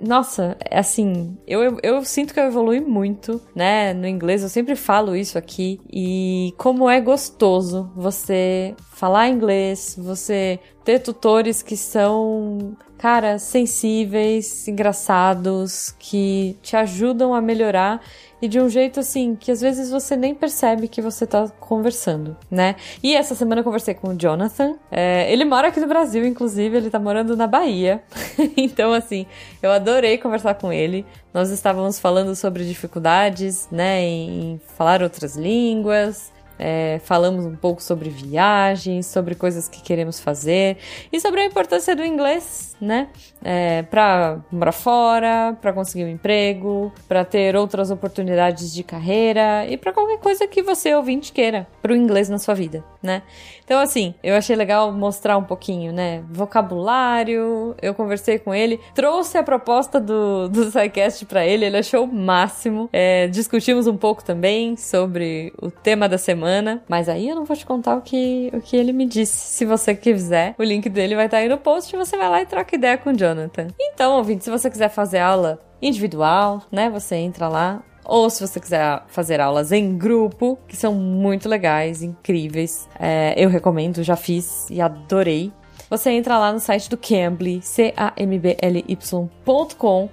nossa, é assim, eu, eu, eu, sinto que eu evolui muito, né? No inglês, eu sempre falo isso aqui. E como é gostoso você falar inglês, você ter tutores que são, cara, sensíveis, engraçados, que te ajudam a melhorar e de um jeito assim que às vezes você nem percebe que você tá conversando, né? E essa semana eu conversei com o Jonathan. É, ele mora aqui no Brasil, inclusive, ele tá morando na Bahia. (laughs) então, assim, eu adorei conversar com ele. Nós estávamos falando sobre dificuldades, né, em falar outras línguas. É, falamos um pouco sobre viagens, sobre coisas que queremos fazer e sobre a importância do inglês, né? É, para morar fora, para conseguir um emprego, para ter outras oportunidades de carreira e para qualquer coisa que você ouvinte queira para o inglês na sua vida, né? Então, assim, eu achei legal mostrar um pouquinho, né? Vocabulário, eu conversei com ele, trouxe a proposta do, do SciCast para ele, ele achou o máximo. É, discutimos um pouco também sobre o tema da semana semana. Mas aí eu não vou te contar o que, o que ele me disse. Se você quiser, o link dele vai estar aí no post e você vai lá e troca ideia com o Jonathan. Então, ouvinte, se você quiser fazer aula individual, né? Você entra lá, ou se você quiser fazer aulas em grupo, que são muito legais, incríveis. É, eu recomendo, já fiz e adorei você entra lá no site do Cambly, C-A-M-B-L-Y.com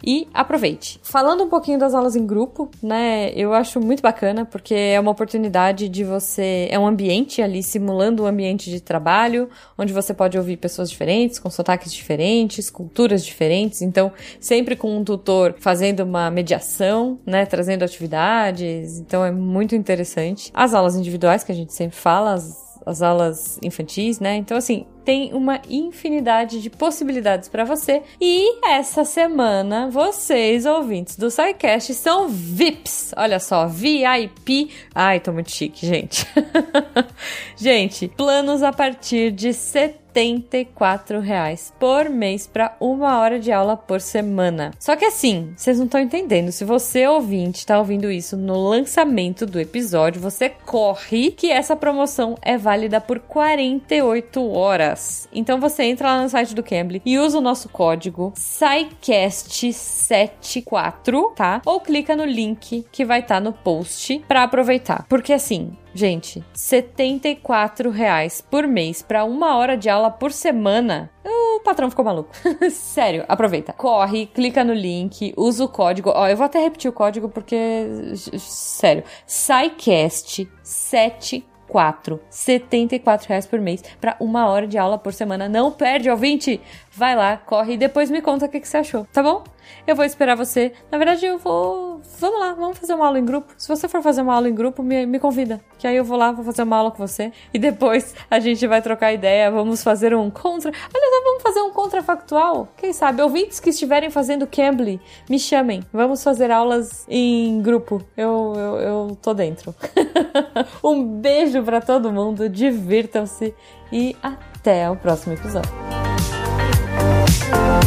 e aproveite. Falando um pouquinho das aulas em grupo, né, eu acho muito bacana porque é uma oportunidade de você, é um ambiente ali simulando um ambiente de trabalho, onde você pode ouvir pessoas diferentes, com sotaques diferentes, culturas diferentes, então sempre com um tutor fazendo uma mediação, né, trazendo atividades, então é muito interessante. As aulas individuais que a gente sempre fala, as as aulas infantis, né? Então, assim, tem uma infinidade de possibilidades para você. E essa semana, vocês, ouvintes do SciCast, são VIPs. Olha só, VIP. Ai, tô muito chique, gente. (laughs) gente, planos a partir de setembro 74 reais por mês para uma hora de aula por semana. Só que assim, vocês não estão entendendo. Se você ouvinte está ouvindo isso no lançamento do episódio, você corre que essa promoção é válida por 48 horas. Então você entra lá no site do Cambly e usa o nosso código SciCast74, tá? Ou clica no link que vai estar tá no post para aproveitar. Porque assim, Gente, 74 reais por mês para uma hora de aula por semana. O patrão ficou maluco. (laughs) Sério, aproveita. Corre, clica no link, usa o código. Ó, eu vou até repetir o código porque. Sério. SciCast 74 74 reais por mês para uma hora de aula por semana. Não perde, ouvinte! Vai lá, corre e depois me conta o que, que você achou, tá bom? Eu vou esperar você. Na verdade, eu vou. Vamos lá, vamos fazer uma aula em grupo. Se você for fazer uma aula em grupo, me, me convida. Que aí eu vou lá, vou fazer uma aula com você. E depois a gente vai trocar ideia. Vamos fazer um contra. Olha só, vamos fazer um contrafactual. Quem sabe? Ouvintes que estiverem fazendo Cambly, me chamem. Vamos fazer aulas em grupo. Eu, eu, eu tô dentro. (laughs) um beijo para todo mundo. Divirtam-se. E até o próximo episódio. Bom,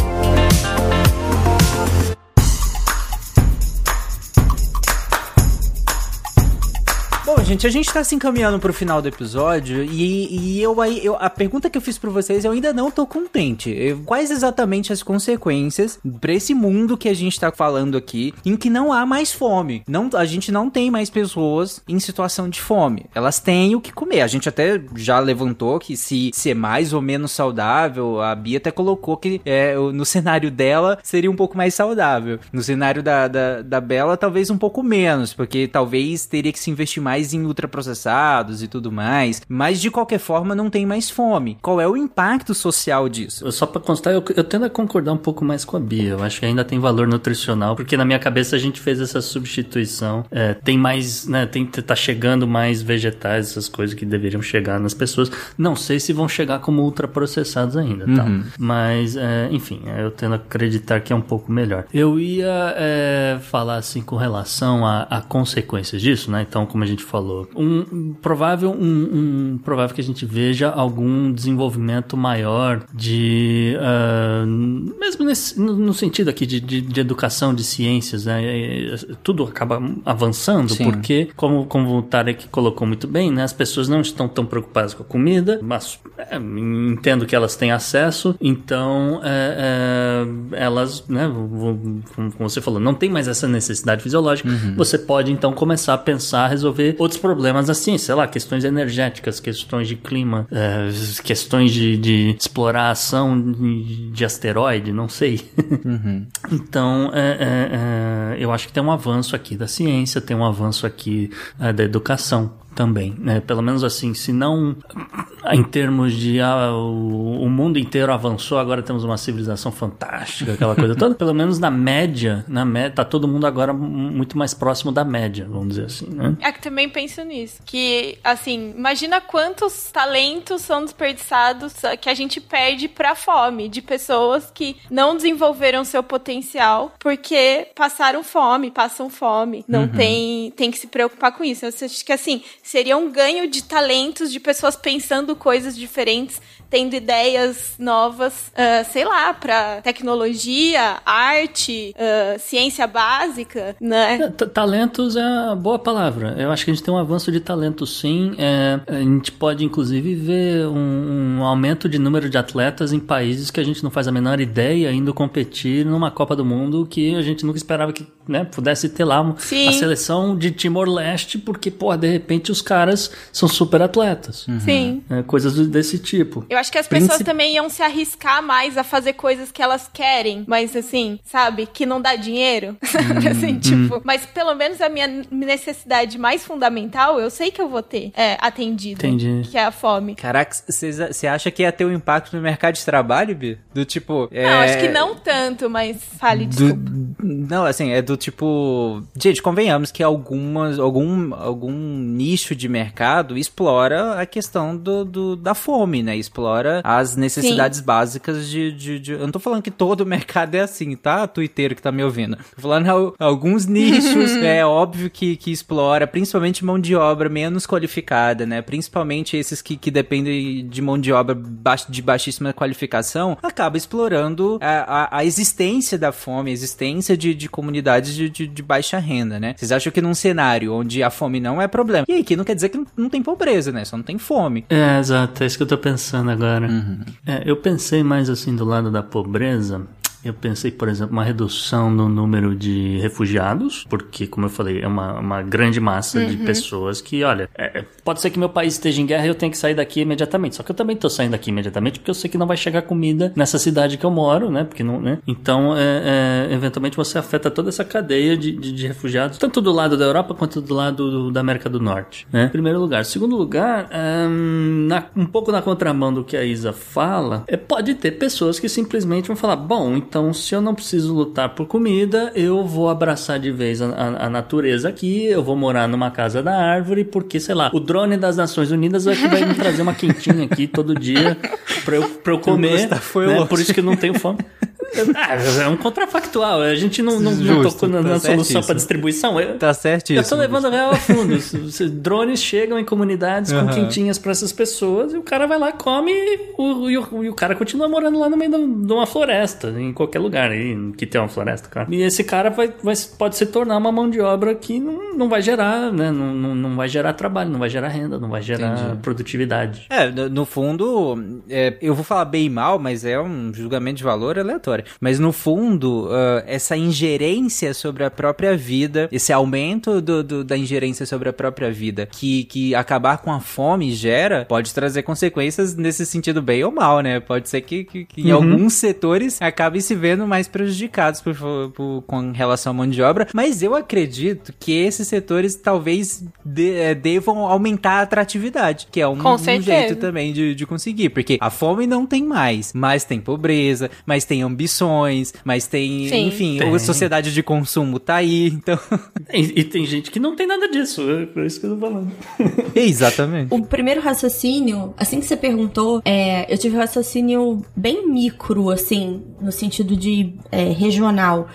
gente, a gente tá se encaminhando pro final do episódio e, e eu aí, eu, a pergunta que eu fiz pra vocês, eu ainda não tô contente. Quais exatamente as consequências pra esse mundo que a gente tá falando aqui, em que não há mais fome? Não, a gente não tem mais pessoas em situação de fome. Elas têm o que comer. A gente até já levantou que se ser mais ou menos saudável, a Bia até colocou que é, no cenário dela seria um pouco mais saudável. No cenário da, da, da Bela, talvez um pouco menos, porque talvez teria que se investir mais mais em ultraprocessados e tudo mais, mas de qualquer forma não tem mais fome. Qual é o impacto social disso? Só para constar, eu, eu tendo a concordar um pouco mais com a Bia. Eu acho que ainda tem valor nutricional, porque na minha cabeça a gente fez essa substituição. É, tem mais, né? Tem, tá chegando mais vegetais, essas coisas que deveriam chegar nas pessoas. Não sei se vão chegar como ultraprocessados ainda, tá? Uhum. Mas, é, enfim, eu tendo a acreditar que é um pouco melhor. Eu ia é, falar assim com relação a, a consequências disso, né? Então, como a gente falou. Um, provável, um, um, provável que a gente veja algum desenvolvimento maior de. Uh, mesmo nesse, no, no, sentido aqui de, de, de, educação, de ciências, né? Tudo acaba avançando, Sim. porque, como, como o Tarek colocou muito bem, né? As pessoas não estão tão preocupadas com a comida, mas é, entendo que elas têm acesso, então é, é, elas, né? Como você falou, não tem mais essa necessidade fisiológica. Uhum. Você pode então começar a pensar, resolver outros problemas assim, sei lá, questões energéticas, questões de clima, é, questões de, de exploração de, de, asteroide, não sei. Uhum. (laughs) então, é, é, é, eu acho que tem um avanço aqui da ciência, tem um avanço aqui é, da educação também, né? Pelo menos assim, se não em termos de ah, o, o, mundo inteiro avançou, agora temos uma civilização fantástica, aquela coisa toda, pelo menos na média, na média, tá todo mundo agora muito mais próximo da média, vamos dizer assim, né? É que também penso nisso, que assim, imagina quantos talentos são desperdiçados que a gente perde pra fome, de pessoas que não desenvolveram seu potencial porque passaram fome, passam fome, não uhum. tem, tem que se preocupar com isso. Eu acho que assim, seria um ganho de talentos, de pessoas pensando coisas diferentes, tendo ideias novas, uh, sei lá, para tecnologia, arte, uh, ciência básica, né? É, talentos é uma boa palavra. Eu acho que a gente tem um avanço de talento, sim. É, a gente pode, inclusive, ver um, um, aumento de número de atletas em países que a gente não faz a menor ideia indo competir numa Copa do Mundo que a gente nunca esperava que né, pudesse ter lá sim. a seleção de Timor-Leste, porque, pô, de repente os caras são super atletas. Uhum. Sim. É, coisas desse tipo. Eu acho que as pessoas também iam se arriscar mais a fazer coisas que elas querem, mas assim, sabe? Que não dá dinheiro. (laughs) Hum, assim, hum. tipo, mas pelo menos a minha necessidade mais fundamental, eu sei que eu vou ter é, atendido. Entendi. Que é a fome. Caraca, você acha que ia ter um impacto no mercado de trabalho, Bi? Do tipo. É... Não, acho que não tanto, mas fale, desculpa. Do... Não, assim, é do tipo. Gente, convenhamos que algumas, algum, algum nicho de mercado explora a questão do, do da fome, né? Explora as necessidades básicas de, de, de- Eu não tô falando que todo (laughs) mercado é assim, tá? Twitter que tá me ouvindo. Tô falando al- alguns nichos, (laughs) é óbvio que, que explora, principalmente mão de obra menos qualificada, né? Principalmente esses que, que dependem de mão de obra de baixíssima qualificação, acaba explorando a, a, a existência da fome, a existência de, de comunidades de, de, de baixa renda, né? Vocês acham que num cenário onde a fome não é problema, e aqui não quer dizer que não, não tem pobreza, né? Só não tem fome. É, exato, é isso que eu tô pensando agora. Uhum. É, eu pensei mais assim do lado da pobreza. Eu pensei, por exemplo, uma redução no número de refugiados, porque, como eu falei, é uma, uma grande massa de pessoas que, olha, é, pode ser que meu país esteja em guerra e eu tenha que sair daqui imediatamente. Só que eu também tô saindo daqui imediatamente porque eu sei que não vai chegar comida nessa cidade que eu moro, né? Porque não, né? Então, é, é, eventualmente você afeta toda essa cadeia de, de, de refugiados, tanto do lado da Europa quanto do lado do- da América do Norte, né? Em primeiro lugar. Segundo lugar, hum, na- um pouco na contramão do que a Isa fala, é, pode ter pessoas que simplesmente vão falar: bom, então se eu não preciso lutar por comida, eu vou abraçar de vez a, a- a natureza aqui, eu vou morar numa casa da árvore, porque, sei lá, o drone das Nações Unidas é que vai me trazer uma quentinha aqui todo dia pra eu, pra eu (laughs) comer. Né? Por isso que eu não tenho fome. (laughs) (laughs) Ah, é um contrafactual. A gente não, não, não Justo, tocou na, tá na solução para distribuição. Eu, Tá certíssimo. eu tô levando a real a fundo. Drones chegam em comunidades com Aham. quentinhas pra essas pessoas e o cara vai lá, come e o, e o, e o cara continua morando lá no meio de uma floresta, em qualquer lugar aí, que tem uma floresta, claro. E esse cara vai, vai- pode se tornar uma mão de obra que não, não vai gerar, né? Não, não, não vai gerar trabalho, não vai gerar renda, não vai gerar Entendi. produtividade. É, no, no fundo, é, eu vou falar bem e mal, mas é um julgamento de valor aleatório. Mas no fundo, ah, essa ingerência sobre a própria vida, esse aumento do, do- da ingerência sobre a própria vida, que, que acabar com a fome gera, pode trazer consequências nesse sentido bem ou mal, né? Pode ser que, que- que em Uhum. alguns setores acabem se vendo mais prejudicados por, por- com relação à mão de obra, mas eu acredito que esses setores talvez de- eh, devam aumentar a atratividade, que é um, um jeito também de, de conseguir, porque a fome não tem mais, mas tem pobreza, mas tem mas tem, Sim. enfim, Tem. a sociedade de consumo tá aí, então... (laughs) E, e tem gente que não tem nada disso, é por isso que eu tô falando. (laughs) Exatamente. O primeiro raciocínio, assim que você perguntou, é, eu tive um raciocínio bem micro, assim, no sentido de é, regional.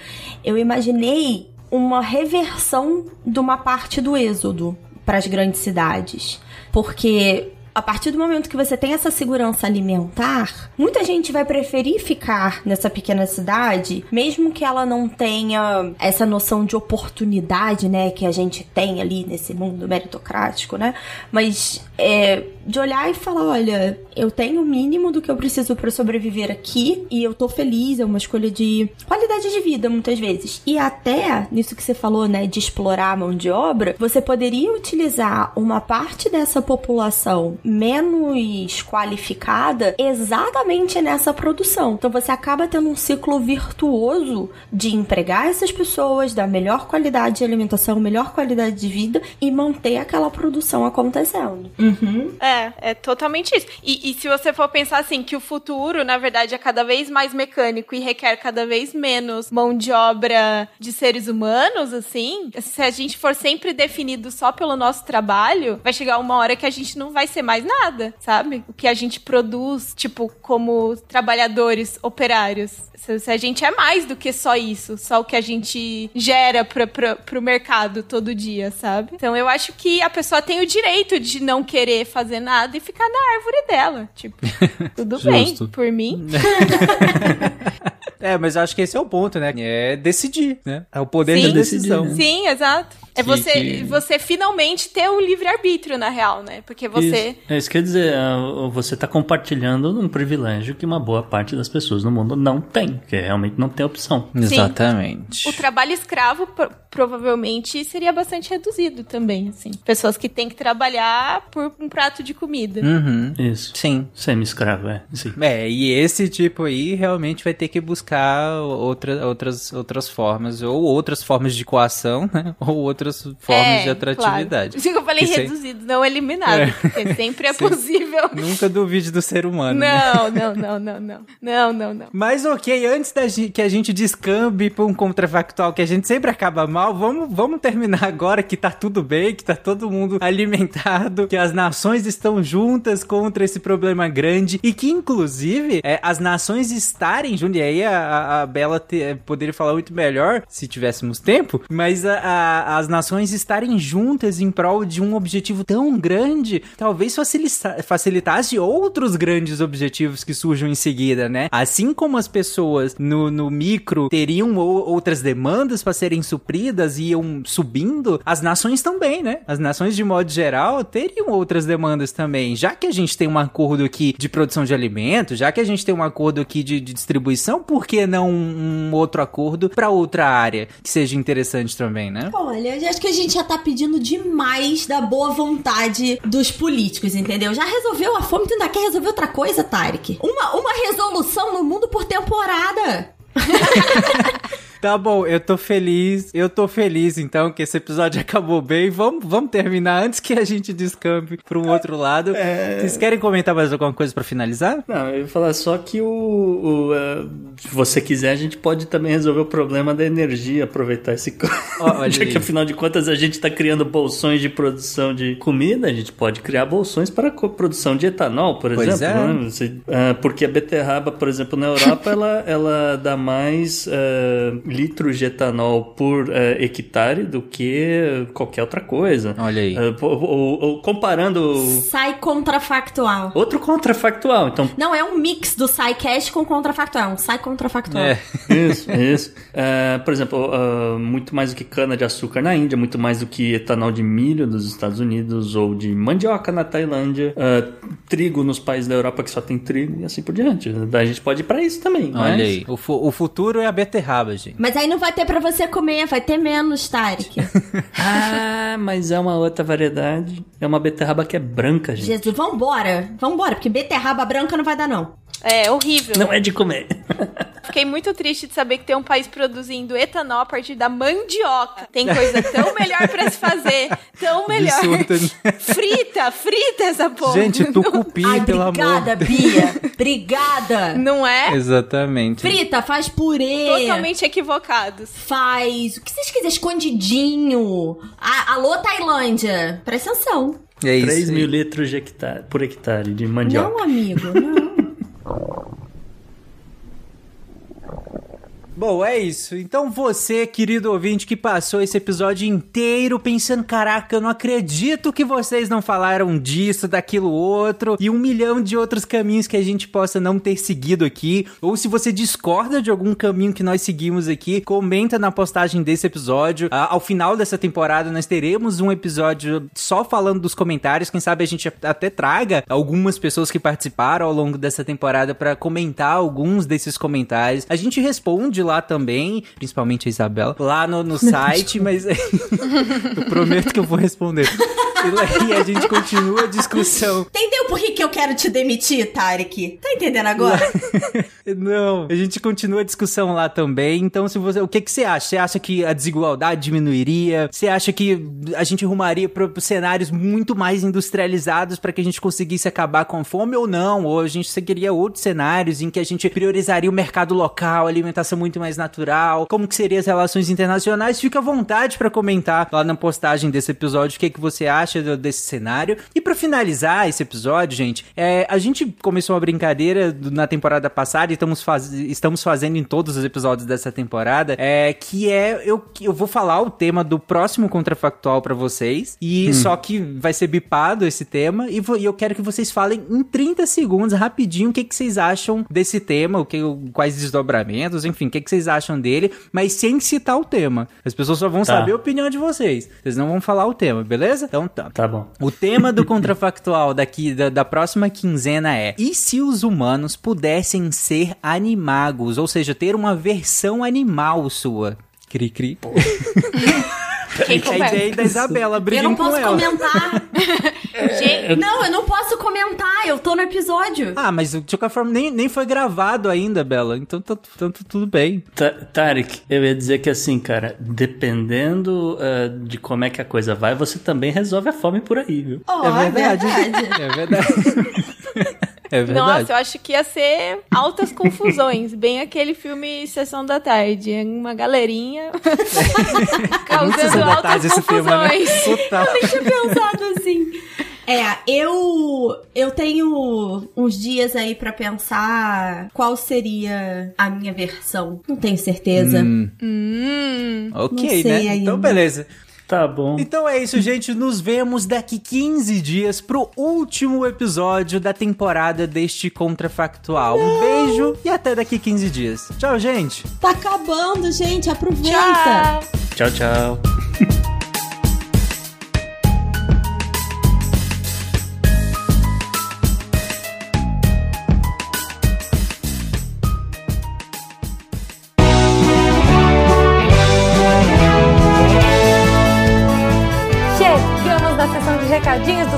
Eu imaginei uma reversão de uma parte do êxodo para as grandes cidades. Porque a partir do momento que você tem essa segurança alimentar, muita gente vai preferir ficar nessa pequena cidade, mesmo que ela não tenha essa noção de oportunidade, né, que a gente tem ali nesse mundo meritocrático, né? Mas é, de olhar e falar, olha, eu tenho o mínimo do que eu preciso para sobreviver aqui e eu tô feliz, é uma escolha de qualidade de vida muitas vezes. E até nisso que você falou, né, de explorar a mão de obra, você poderia utilizar uma parte dessa população menos qualificada exatamente nessa produção. Então você acaba tendo um ciclo virtuoso de empregar essas pessoas, dar melhor qualidade de alimentação, melhor qualidade de vida e manter aquela produção acontecendo. Uhum. É, é totalmente isso. E, e se você for pensar assim, que o futuro, na verdade, é cada vez mais mecânico e requer cada vez menos mão de obra de seres humanos, assim, se a gente for sempre definido só pelo nosso trabalho, vai chegar uma hora que a gente não vai ser mais nada, sabe? O que a gente produz, tipo, como trabalhadores operários. Se, a gente é mais do que só isso, só o que a gente gera pra, pra, pro mercado todo dia, sabe? Então eu acho que a pessoa tem o direito de não querer fazer nada e ficar na árvore dela. Tipo, (laughs) tudo bem, por mim. (laughs) É, mas eu acho que esse é o ponto, né? É decidir, né? É o poder Sim. da decisão. Sim, exato. É Que- você, que- você finalmente ter o livre-arbítrio, na real, né? Porque você. Isso, é, isso quer dizer, ah, você está compartilhando um privilégio que uma boa parte das pessoas no mundo não tem, que realmente não tem opção. Exatamente. O trabalho escravo pro- provavelmente seria bastante reduzido também, assim. Pessoas que têm que trabalhar por um prato de comida. Uhum. Isso. Sim. Semi-escravo, é. Sim. É, e esse tipo aí realmente vai ter que buscar outra, outras, outras formas, ou outras formas de coação, né? (laughs) Ou outras formas É, de atratividade. Claro. Eu falei Que reduzido, não eliminado, É. porque sempre é (laughs) possível. (laughs) Nunca duvide do ser humano. né? Não, não, não, não, não. Não, não, não. Mas ok, antes da gente, que a gente descambe pra um contrafactual que a gente sempre acaba mal, vamos, vamos terminar agora que tá tudo bem, que tá todo mundo alimentado, que as nações estão juntas contra esse problema grande e que, inclusive, é, as nações estarem juntas, e aí a, a- a Bela te- poderia falar muito melhor se tivéssemos tempo, mas a- a- as nações estarem juntas em prol de um objetivo tão grande, talvez facilita- facilitasse outros grandes objetivos que surjam em seguida, né? Assim como as pessoas no, no micro teriam ou- outras demandas para serem supridas e iam subindo, as nações também, né? As nações, de modo geral, teriam outras demandas também. Já que a gente tem um acordo aqui de produção de alimentos, já que a gente tem um acordo aqui de, de distribuição, por que não um, outro acordo para outra área que seja interessante também, né? Olha, acho que a gente já tá pedindo demais da boa vontade dos políticos, entendeu? Já resolveu a fome, tu ainda quer resolver outra coisa, Tarek? Uma, uma resolução no mundo por temporada. (laughs) Tá bom, eu tô feliz. Eu tô feliz, então, que esse episódio (laughs) acabou bem. Vamos, vamos terminar antes que a gente descampe pra um outro lado. Vocês querem comentar mais alguma coisa pra finalizar? Não, eu ia falar só que o, o, eh, se você quiser, a gente pode também resolver o problema da energia, aproveitar esse (laughs) olha (laughs) Já que afinal de contas a gente está criando bolsões de produção de comida, a gente pode criar bolsões para produção de etanol, por Pois exemplo. é. né? Você- ah, porque a beterraba, por exemplo, na Europa, ela, ela dá mais ah, litros de etanol por ah, hectare do que qualquer outra coisa. Olha aí. Ah, po- o- o- comparando Sai contrafactual. outro contrafactual, então Não, é um mix do SciCast com contrafactual. Um sai contrafactual. É. (laughs) Isso, isso. É, por exemplo, muito mais do que cana-de-açúcar na Índia, muito mais do que etanol de milho dos Estados Unidos ou de mandioca na Tailândia, trigo nos países da Europa que só tem trigo e assim por diante. A gente pode ir pra isso também. Olha mas- aí. O, fu- o futuro é a beterraba, gente. Mas aí não vai ter pra você comer, vai ter menos, Tarek. (laughs) Ah, mas é uma outra variedade. É uma beterraba que é branca, gente. Jesus, vambora. Vambora, porque beterraba branca não vai dar, não. É horrível. Não é de comer. Fiquei muito triste de saber que tem um país produzindo etanol a partir da mandioca. Tem coisa tão melhor pra se fazer. Tão melhor. Absurdo. Frita, frita essa porra. Gente, tucupi, Ai, pelo obrigada, amor. Bia. Obrigada. Não é? Exatamente. Frita, faz purê. Totalmente equivocados. Faz. O que vocês quiserem? Escondidinho. A, alô, Tailândia. Presta atenção. É isso. 3 aí. mil litros de hectare, por hectare de mandioca. Não, amigo, não. 어, Bom, é isso. Então você, querido ouvinte, que passou esse episódio inteiro pensando, caraca, eu não acredito que vocês não falaram disso, daquilo outro, e um milhão de outros caminhos que a gente possa não ter seguido aqui. Ou se você discorda de algum caminho que nós seguimos aqui, comenta na postagem desse episódio. Ah, ao final dessa temporada, nós teremos um episódio só falando dos comentários. Quem sabe a gente até traga algumas pessoas que participaram ao longo dessa temporada para comentar alguns desses comentários. A gente responde lá também, principalmente a Isabela, lá no, no site, mas (laughs) eu prometo que eu vou responder. E a gente continua a discussão. Entendeu por que, que eu quero te demitir, Tarek? Tá entendendo agora? (laughs) Não, a gente continua a discussão lá também. Então, se você, o que que você acha? Você acha que a desigualdade diminuiria? Você acha que a gente rumaria para cenários muito mais industrializados para que a gente conseguisse acabar com a fome ou não? Ou a gente seguiria outros cenários em que a gente priorizaria o mercado local, alimentação muito mais natural? Como que seriam as relações internacionais? Fica à vontade para comentar lá na postagem desse episódio o que que você acha desse cenário. E para finalizar esse episódio, gente, é, a gente começou uma brincadeira na temporada passada e estamos, faz, estamos fazendo em todos os episódios dessa temporada, é que é eu, eu vou falar o tema do próximo contrafactual para vocês e só que vai ser bipado esse tema e, vo- e eu quero que vocês falem em 30 segundos rapidinho o que, que vocês acham desse tema, o que quais desdobramentos, enfim, o que, que vocês acham dele, mas sem citar o tema. As pessoas só vão Tá. saber a opinião de vocês. Vocês não vão falar o tema, beleza? Então tá. Tá bom. O tema do contrafactual daqui da, da próxima quinzena é: e se os humanos pudessem ser animagos, ou seja, ter uma versão animal sua? Cri cri. (laughs) Quem É a da Isabela, eu briguem não com posso ela. comentar. (laughs) Gente, Não, eu não posso comentar, eu tô no episódio. Ah, mas de qualquer forma nem, nem foi gravado ainda, Bela. Então tá, tá tudo bem. Ta- Tarek, eu ia dizer que assim, cara, dependendo eh, de como é que a coisa vai, você também resolve a fome por aí, viu? Ó, é verdade. verdade. É verdade. (laughs) é verdade. Nossa, eu acho que ia ser altas confusões. (laughs) Bem aquele filme Sessão da Tarde. Uma galerinha (laughs) causando Sessão da altas Tarde esse filme, né? confusões. Total. Eu tinha pensado assim. É, eu eu tenho uns dias aí pra pensar qual seria a minha versão. Não tenho certeza. Hum, Hum. ok, Não sei né? ainda. Então, beleza. Tá bom. Então é isso, gente. Nos vemos daqui 15 dias pro último episódio da temporada deste Contrafactual. Um beijo e até daqui 15 dias. Tchau, gente. Tá acabando, gente. Aproveita. Tchau. Tchau, tchau.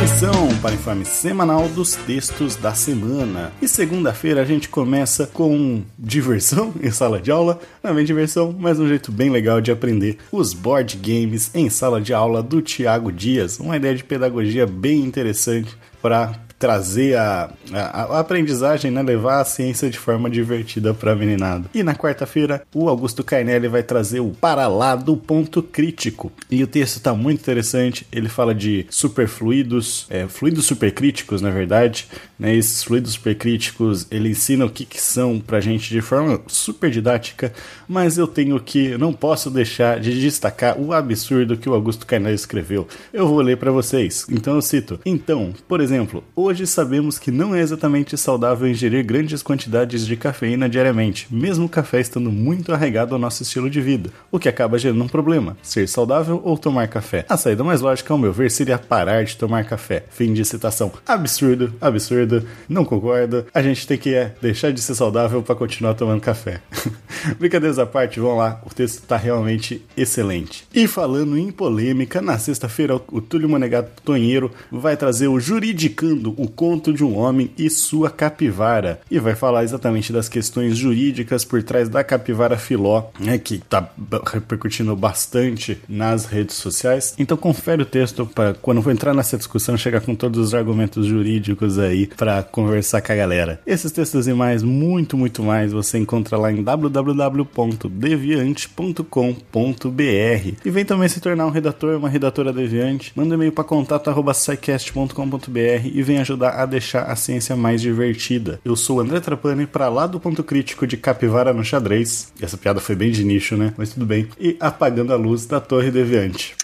Atenção para o informe semanal dos textos da semana. E segunda-feira a gente começa com diversão (laughs) em sala de aula. Não é diversão, mas um jeito bem legal de aprender os board games em sala de aula do Tiago Dias. Uma ideia de pedagogia bem interessante para trazer a, a, a aprendizagem, né? levar a ciência de forma divertida para a meninada. E na quarta-feira, o Augusto Carnelli vai trazer o Para lá do ponto crítico. E o texto está muito interessante. Ele fala de superfluidos, é, fluidos supercríticos, na verdade. Né? Esses fluidos supercríticos, ele ensina o que, que são pra gente de forma super didática, mas eu tenho que, não posso deixar de destacar o absurdo que o Augusto Carnelli escreveu. Eu vou ler para vocês. Então eu cito. Então, por exemplo, Hoje sabemos que não é exatamente saudável ingerir grandes quantidades de cafeína diariamente, mesmo o café estando muito arraigado ao nosso estilo de vida, o que acaba gerando um problema: ser saudável ou tomar café. A saída mais lógica, ao meu ver, seria parar de tomar café. Fim de citação. Absurdo, absurdo, não concordo. A gente tem que é, deixar de ser saudável para continuar tomando café. (laughs) Brincadeiras à parte, vão lá, o texto está realmente excelente. E falando em polêmica, na sexta-feira o Túlio Monegato Tonheiro vai trazer o Juridicando, o conto de um homem e sua capivara. E vai falar exatamente das questões jurídicas por trás da capivara filó, né, que está repercutindo bastante nas redes sociais. Então confere o texto para quando for entrar nessa discussão chegar com todos os argumentos jurídicos aí para conversar com a galera. Esses textos e mais, muito, muito mais, você encontra lá em www.deviante.com.br. E vem também se tornar um redator, uma redatora deviante. Manda e-mail para contato@scicast.com.br e vem ajudar a deixar a ciência mais divertida. Eu sou o André Trapani, para lá do ponto crítico de Capivara no xadrez. Essa piada foi bem de nicho, né? Mas tudo bem. E apagando a luz da Torre Deviante.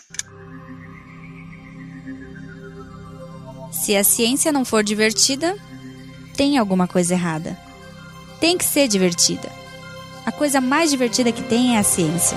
Se a ciência não for divertida, tem alguma coisa errada. Tem que ser divertida. A coisa mais divertida que tem é a ciência.